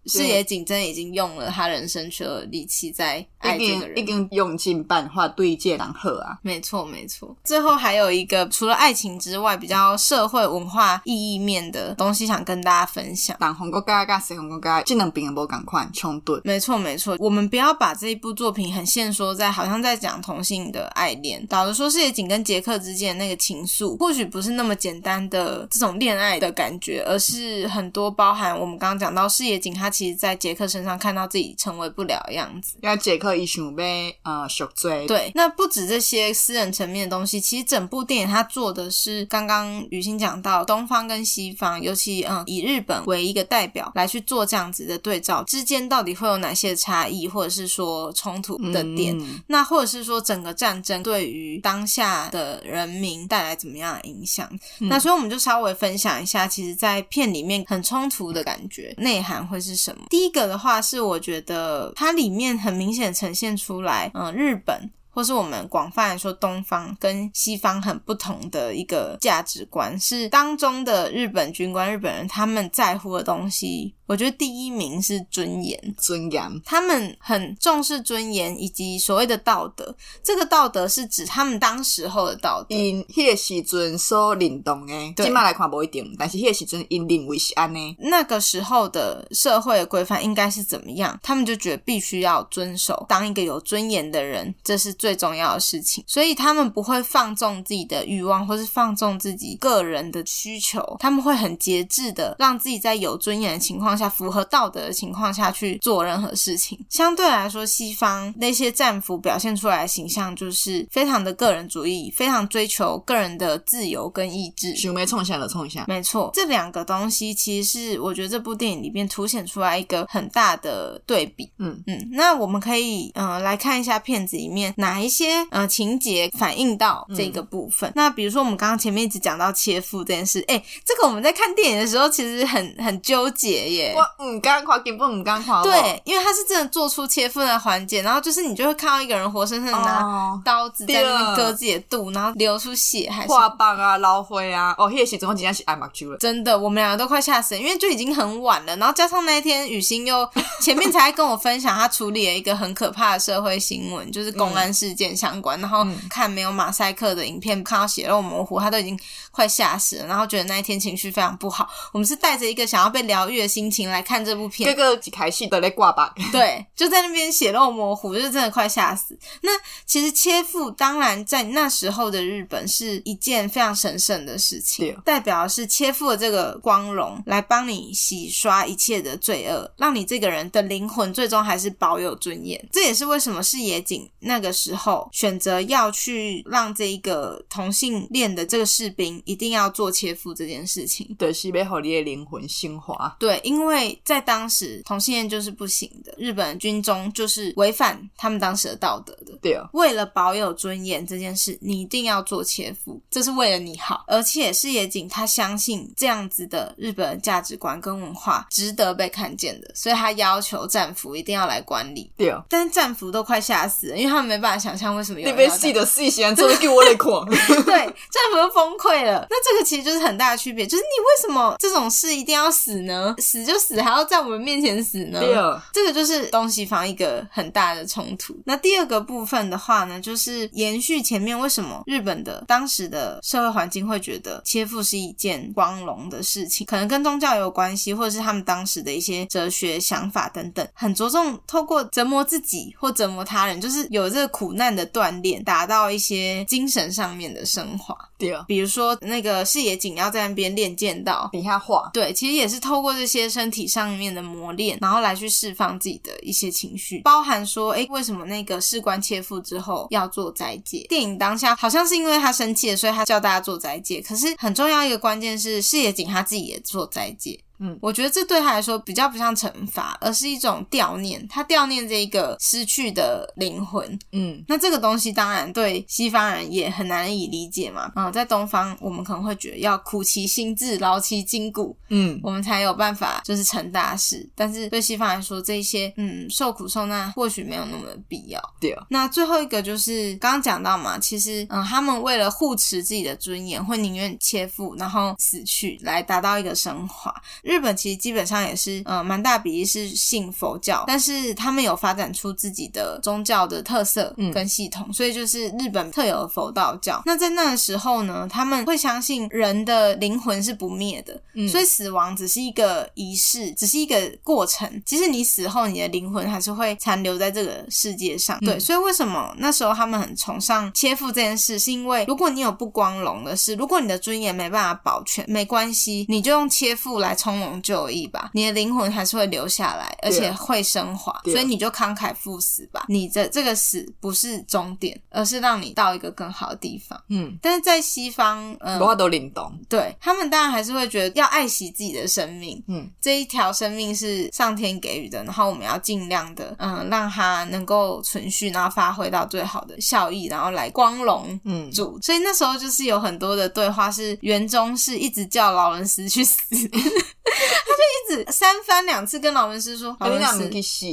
视野景真已经用了他人生所有力气在爱这个人，已经用尽办法对这个人好啊。没错，没错。最后还有一个除了爱情之外，比较社会文化意义面的东西，想跟大家分享。党红国家跟西红国家，这两边无赶快冲突。没错，没错。我们不要把这一部作品很限缩在好像在讲同性的爱恋。导致说视野景跟杰克之间的那个情愫，或许不是那么简单的这种恋爱的感觉，而是很多包含我们刚刚讲到视野景他。其实在杰克身上看到自己成为不了的样子。因为杰克一想被呃赎罪。对，那不止这些私人层面的东西，其实整部电影它做的是刚刚雨欣讲到东方跟西方，尤其嗯以日本为一个代表来去做这样子的对照，之间到底会有哪些差异，或者是说冲突的点，嗯、那或者是说整个战争对于当下的人民带来怎么样的影响？嗯、那所以我们就稍微分享一下，其实，在片里面很冲突的感觉内涵会是什么？第一个的话是，我觉得它里面很明显呈现出来，嗯，日本或是我们广泛来说东方跟西方很不同的一个价值观，是当中的日本军官、日本人他们在乎的东西。我觉得第一名是尊严，尊严，他们很重视尊严以及所谓的道德。这个道德是指他们当时候的道德。因迄个时阵所认同的，对，今麦来看不一定，但是迄个时阵因认为是安呢。那个时候的社会的规范应该是怎么样？他们就觉得必须要遵守，当一个有尊严的人，这是最重要的事情。所以他们不会放纵自己的欲望，或是放纵自己个人的需求。他们会很节制的，让自己在有尊严的情况下，符合道德的情况下去做任何事情，相对来说，西方那些战俘表现出来的形象就是非常的个人主义，非常追求个人的自由跟意志。熊没冲一下的冲一下，没错，这两个东西其实是我觉得这部电影里面凸显出来一个很大的对比。嗯嗯，那我们可以呃来看一下片子里面哪一些呃情节反映到这个部分。嗯、那比如说我们刚刚前面一直讲到切腹这件事，哎，这个我们在看电影的时候其实很很纠结耶。嗯，刚刚夸根本不刚夸。对，因为他是真的做出切腹的环节，然后就是你就会看到一个人活生生的拿刀子在那边割自己的肚，然后流出血，还是画棒啊、捞灰啊。哦，那个时阵我真的是爱目睭了。真的，我们两个都快吓死了，因为就已经很晚了，然后加上那一天雨欣又前面才跟我分享，她处理了一个很可怕的社会新闻，就是公安事件相关，嗯、然后看没有马赛克的影片，看到血肉模糊，他都已经快吓死了，然后觉得那一天情绪非常不好。我们是带着一个想要被疗愈的心情来看这部片，各个几开戏都在挂吧？对，就在那边血肉模糊，就是真的快吓死。那其实切腹，当然在那时候的日本是一件非常神圣的事情，代表的是切腹的这个光荣，来帮你洗刷一切的罪恶，让你这个人的灵魂最终还是保有尊严。这也是为什么是野井那个时候选择要去让这一个同性恋的这个士兵一定要做切腹这件事情，对，是背后你的灵魂升华。对，因为在当时同性恋就是不行的，日本军中就是违反他们当时的道德的。对啊，为了保有尊严这件事，你一定要做切腹，这是为了你好。而且是野井他相信这样子的日本价值观跟文化值得被看见的，所以他要求战俘一定要来管理。对啊，但是战俘都快吓死了，因为他们没办法想象为什么有人被戏的戏喜欢做给我来狂。对，战俘都崩溃了。那这个其实就是很大的区别，就是你为什么这种事一定要死呢？死就死，还要在我们面前死呢？对啊，这个就是东西方一个很大的冲突。那第二个部分的话呢，就是延续前面为什么日本的当时的社会环境会觉得切腹是一件光荣的事情，可能跟宗教有关系，或者是他们当时的一些哲学想法等等，很着重透过折磨自己或折磨他人，就是有这个苦难的锻炼，达到一些精神上面的升华。对，比如说那个视野井要在那边练剑道，比下画，对，其实也是透过这些身体上面的磨练，然后来去释放自己的一些情绪，包含说，哎，为什么那个士官切腹之后要做斋戒？电影当下好像是因为他生气了，所以他叫大家做斋戒。可是很重要一个关键是，视野井他自己也做斋戒。嗯，我觉得这对他来说比较不像惩罚，而是一种悼念。他悼念这一个失去的灵魂。嗯，那这个东西当然对西方人也很难以理解嘛。嗯，在东方我们可能会觉得要苦其心志，劳其筋骨，嗯，我们才有办法就是成大事。但是对西方来说，这一些嗯受苦受难或许没有那么的必要。对啊。那最后一个就是刚刚讲到嘛，其实嗯他们为了护持自己的尊严，会宁愿切腹然后死去，来达到一个升华。日本其实基本上也是，呃，蛮大比例是信佛教，但是他们有发展出自己的宗教的特色跟系统，嗯、所以就是日本特有的佛道教。那在那个时候呢，他们会相信人的灵魂是不灭的，嗯、所以死亡只是一个仪式，只是一个过程。其实你死后，你的灵魂还是会残留在这个世界上。对，嗯、所以为什么那时候他们很崇尚切腹这件事，是因为如果你有不光荣的事，如果你的尊严没办法保全，没关系，你就用切腹来充。蒙就义吧，你的灵魂还是会留下来，而且会升华，所以你就慷慨赴死吧。你的这个死不是终点，而是让你到一个更好的地方。嗯，但是在西方，都灵动，对他们当然还是会觉得要爱惜自己的生命。嗯，这一条生命是上天给予的，然后我们要尽量的，嗯，让它能够存续，然后发挥到最好的效益，然后来光荣嗯主。所以那时候就是有很多的对话是园中是一直叫劳伦斯去死。他就一直三番两次跟劳伦斯说：“劳伦斯，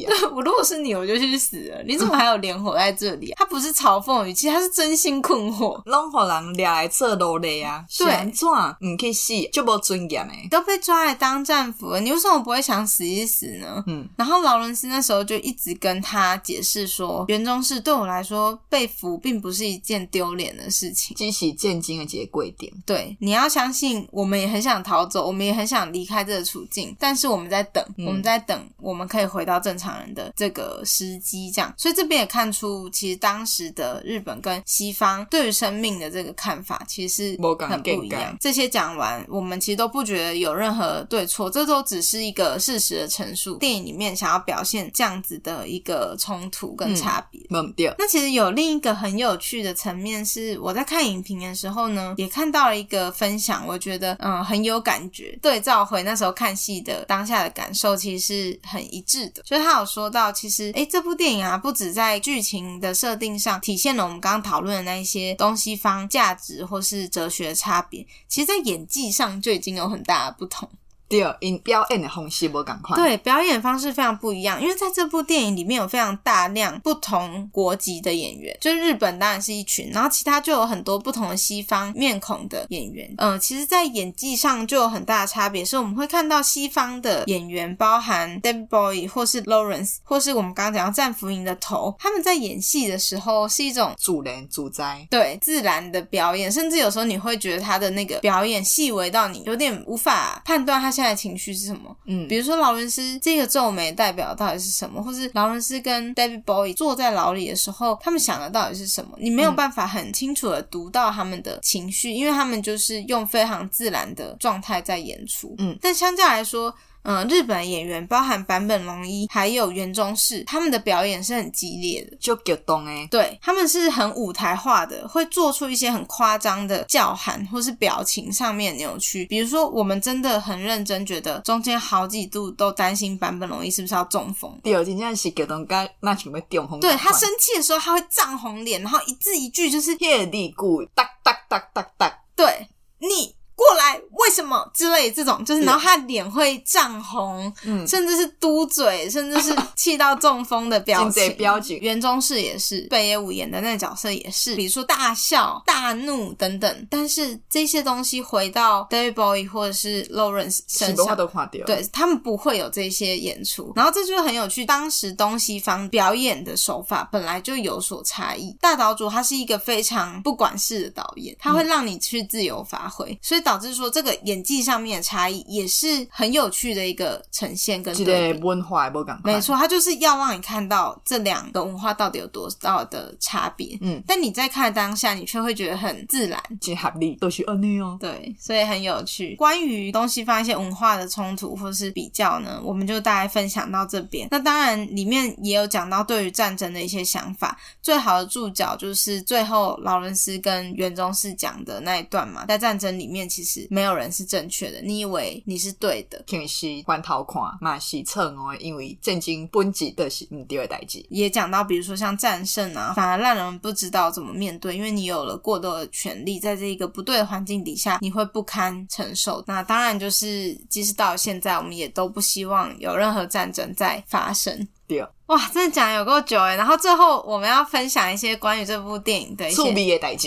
对，我如果是你，我就去死了。你怎么还有脸活在这里啊？” 他不是嘲讽语气，他是真心困惑。拢互人俩来做奴隶啊？对，怎唔去死就无尊严诶？都被抓来当战俘了，你为什么不会想死一死呢？嗯。然后劳伦斯那时候就一直跟他解释说：“园中市对我来说，被俘并不是一件丢脸的事情，只是战争的一个贵点。对，你要相信，我们也很想逃走，我们也很想离开这个处境，但是我们在等，嗯、我们在等，我们可以回到正常人的这个时机，这样。所以这边也看出，其实当时的日本跟西方对于生命的这个看法，其实是很不一样。这些讲完，我们其实都不觉得有任何对错，这都只是一个事实的陈述。电影里面想要表现这样子的一个冲突跟差别。嗯、那其实有另一个很有趣的层面是，我在看影评的时候呢，也看到了一个分享，我觉得嗯很有感觉。对照回那时候看戏的当下的感受，其实是很一致的。所以他有说到，其实诶，这部电影啊，不止在剧情的设定上体现了我们刚刚讨论的那一些东西方价值或是哲学的差别，其实在演技上就已经有很大的不同。对，因表演的方式不同款。对，表演方式非常不一样，因为在这部电影里面有非常大量不同国籍的演员，就是日本当然是一群，然后其他就有很多不同的西方面孔的演员。嗯、呃，其实，在演技上就有很大的差别，是我们会看到西方的演员，包含 David Bowie 或是 Lawrence，或是我们刚刚讲到战俘营的头，他们在演戏的时候是一种主人主宰，对，自然的表演，甚至有时候你会觉得他的那个表演细微到你有点无法判断他。现在情绪是什么？嗯，比如说劳伦斯这个皱眉代表到底是什么，或是劳伦斯跟 David Bowie 坐在牢里的时候，他们想的到底是什么？你没有办法很清楚的读到他们的情绪，因为他们就是用非常自然的状态在演出。嗯，但相较来说。嗯，日本演员包含坂本龙一还有园中市，他们的表演是很激烈的，就激动哎。对，他们是很舞台化的，会做出一些很夸张的叫喊或是表情上面扭曲。比如说，我们真的很认真，觉得中间好几度都担心坂本龙一是不是要中风。第二件事是激动，该那准备中红。对，他生气的时候，他会涨红脸，然后一字一句就是夜里鼓哒哒哒哒哒。对你。过来，为什么之类这种，就是然后他脸会涨红，嗯，甚至是嘟嘴，甚至是气到中风的表情。表情园中士也是，北野武演的那个角色也是，比如说大笑、大怒等等。但是这些东西回到 David Bowie 或者是 Lawrence 身上，都垮掉。对，他们不会有这些演出。然后这就是很有趣，当时东西方表演的手法本来就有所差异。大岛主他是一个非常不管事的导演，他会让你去自由发挥，嗯、所以导。致说这个演技上面的差异也是很有趣的一个呈现跟对比。文化不没错，他就是要让你看到这两个文化到底有多大的差别。嗯，但你在看当下，你却会觉得很自然，结合力都是安尼哦。对，所以很有趣。关于东西方一些文化的冲突或是比较呢，我们就大概分享到这边。那当然里面也有讲到对于战争的一些想法。最好的注脚就是最后劳伦斯跟袁宗士讲的那一段嘛，在战争里面其实。没有人是正确的，你以为你是对的，其实回头看嘛是错哦，因为战争本质的是唔对的代志。也讲到，比如说像战胜啊，反而让人不知道怎么面对，因为你有了过多的权利，在这一个不对的环境底下，你会不堪承受。那当然就是，即使到现在，我们也都不希望有任何战争再发生。对。哇，真的讲有够久诶，然后最后我们要分享一些关于这部电影的一些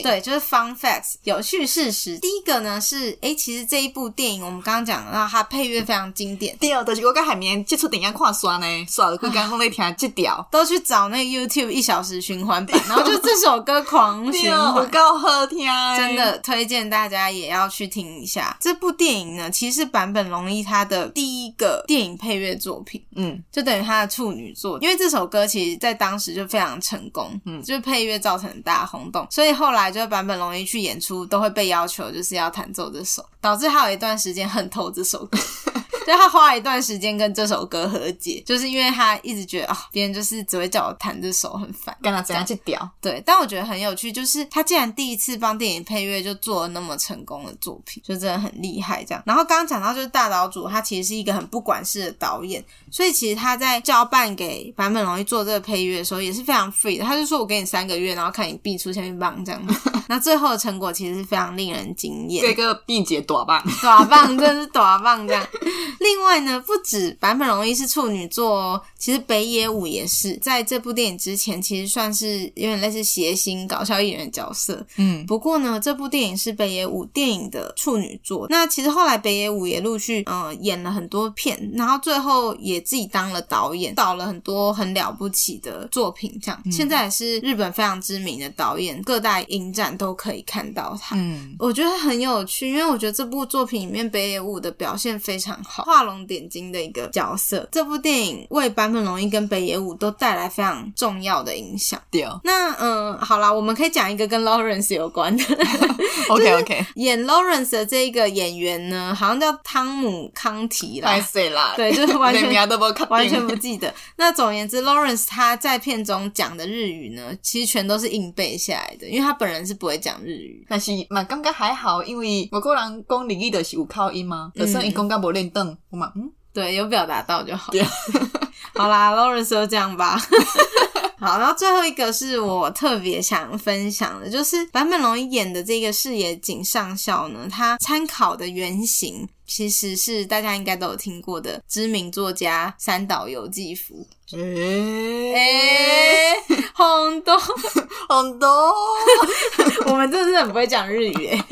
对，就是 fun facts 有趣事实。第一个呢是，诶，其实这一部电影我们刚刚讲到它配乐非常经典。第二就是我跟海绵接触电影看刷呢，刷了刚刚在听这条，都去找那个 YouTube 一小时循环版，然后就这首歌狂循环，够好听，真的推荐大家也要去听一下。这部电影呢，其实是坂本龙一他的第一个电影配乐作品，嗯，就等于他的处女作。因为这首歌其实，在当时就非常成功，嗯，就是配乐造成很大轰动，所以后来就版本龙一去演出，都会被要求就是要弹奏这首，导致他有一段时间很偷这首歌。就他花了一段时间跟这首歌和解，就是因为他一直觉得啊，别人就是只会叫我弹这首很烦，跟他怎样去屌？对，但我觉得很有趣，就是他竟然第一次帮电影配乐就做了那么成功的作品，就真的很厉害。这样，然后刚刚讲到就是大岛主，他其实是一个很不管事的导演，所以其实他在交办给坂本龙一做这个配乐的时候也是非常 free 的，他就说我给你三个月，然后看你必出千棒这样子，那最后的成果其实是非常令人惊艳。这个毕节短棒，短棒真的是短棒这样。另外呢，不止坂本龙一是处女座哦，其实北野武也是在这部电影之前，其实算是有点类似谐星搞笑艺人的角色。嗯，不过呢，这部电影是北野武电影的处女作。那其实后来北野武也陆续嗯、呃、演了很多片，然后最后也自己当了导演，导了很多很了不起的作品。这样，嗯、现在也是日本非常知名的导演，各大影展都可以看到他。嗯，我觉得很有趣，因为我觉得这部作品里面北野武的表现非常好。画龙点睛的一个角色，这部电影为坂本龙一跟北野武都带来非常重要的影响。对哦，那嗯，好啦，我们可以讲一个跟 Lawrence 有关的。OK OK，演 Lawrence 的这一个演员呢，好像叫汤姆康提啦。太水啦，对，就是完全 完全不记得。那总而言之，Lawrence 他在片中讲的日语呢，其实全都是硬背下来的，因为他本人是不会讲日语。但是嘛，刚刚还好，因为我个人讲日语的是有口音吗？就算一讲甲无练凳。我嘛，嗯，对，有表达到就好。好啦，Lawrence 就这样吧。好，然后最后一个是我特别想分享的，就是坂本龙一演的这个视野井上校呢，他参考的原型其实是大家应该都有听过的知名作家三岛由纪夫。诶诶、欸，红豆 红豆，我们真的是很不会讲日语诶。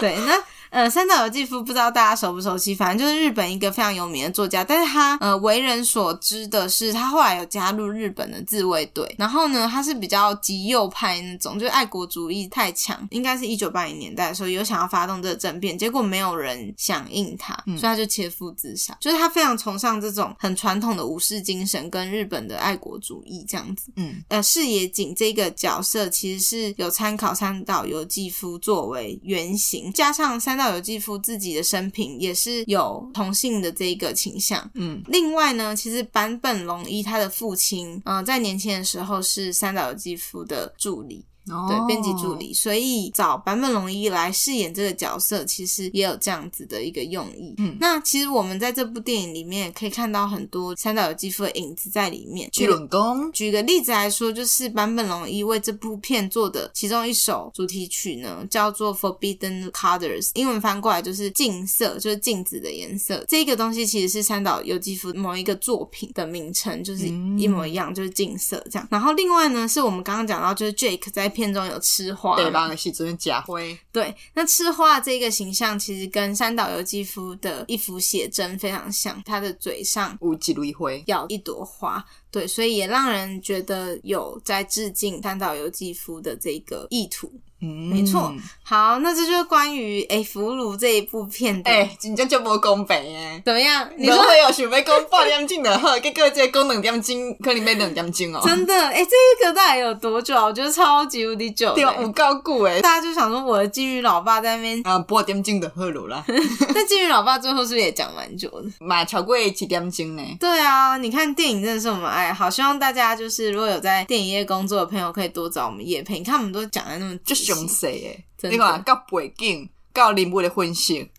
对，那。呃，三岛由纪夫不知道大家熟不熟悉，反正就是日本一个非常有名的作家。但是他呃为人所知的是，他后来有加入日本的自卫队。然后呢，他是比较极右派那种，就是爱国主义太强。应该是一九八零年代的时候有想要发动这个政变，结果没有人响应他，所以他就切腹自杀。嗯、就是他非常崇尚这种很传统的武士精神跟日本的爱国主义这样子。嗯，呃，视野井这个角色其实是有参考三岛由纪夫作为原型，加上三岛。有纪夫自己的生平也是有同性的这一个倾向，嗯，另外呢，其实坂本龙一他的父亲，嗯、呃，在年轻的时候是三岛由纪夫的助理。Oh. 对，编辑助理，所以找坂本龙一来饰演这个角色，其实也有这样子的一个用意。嗯，那其实我们在这部电影里面可以看到很多三岛由纪夫的影子在里面。举个举个例子来说，就是坂本龙一为这部片做的其中一首主题曲呢，叫做《Forbidden Colors》，英文翻过来就是“禁色”，就是镜子的颜色。这个东西其实是三岛由纪夫某一个作品的名称，就是一模一样，嗯、就是“禁色”这样。然后另外呢，是我们刚刚讲到，就是 Jake 在片中有吃花，对，那个是真的假灰。对，那吃花这个形象其实跟三岛由纪夫的一幅写真非常像，他的嘴上有一蕊花，咬一朵花。对，所以也让人觉得有在致敬三岛由纪夫的这个意图。嗯，没错。好，那这就是关于哎《俘虏》这一部片的。哎，真正就无公平诶。怎么样？你说会有想要讲八点钟的好，结果这讲两点钟，可能要两点钟哦。真的，哎，这一个大概有多久啊？我觉得超级无敌久。对，有够久诶。大家就想说，我的金鱼老爸在那边啊，八点钟的好了啦。那金鱼老爸最后是不是也讲蛮久的？蛮超过七点钟呢。对啊，你看电影真的是我们爱好，希望大家就是如果有在电影业工作的朋友，可以多找我们叶配。你看我们都讲的那么就详细诶，你看到背景，到人物的分析，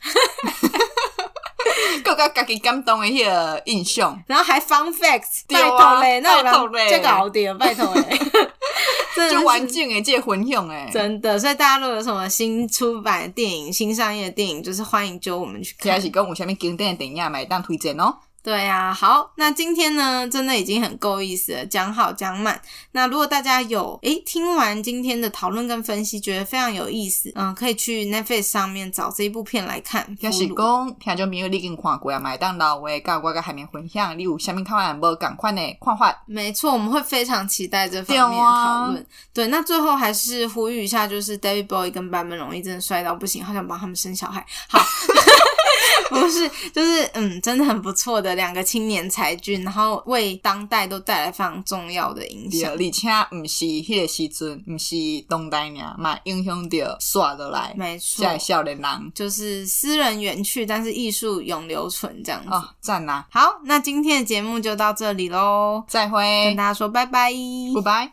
够到家己感动的迄个印象，然后还 fun facts，拜托嘞，拜托嘞，这个好点，拜托嘞，就完整的这个分享诶，真的，所以大家如果有什么新出版的电影、新上映的电影，就是欢迎揪我们去看，还是讲有啥物经典的电影买，当推荐哦。对呀、啊，好，那今天呢，真的已经很够意思了，讲好讲满。那如果大家有诶听完今天的讨论跟分析，觉得非常有意思，嗯，可以去 Netflix 上面找这一部片来看。要是讲听众朋友你已经看过啊，麦当劳我甲我个海绵分享，你有下面看完无赶快呢看法？没错，我们会非常期待这方面的讨论。对，那最后还是呼吁一下，就是 David Bowie 跟坂本龙一真的帅到不行，好想帮他们生小孩。好。不是，就是嗯，真的很不错的两个青年才俊，然后为当代都带来非常重要的影响。而且不是迄个时阵，不是当代呢，嘛影响着刷落来。没错，在少年人就是诗人远去，但是艺术永留存这样子。哦，赞啊！好，那今天的节目就到这里喽，再会，跟大家说拜拜，拜拜。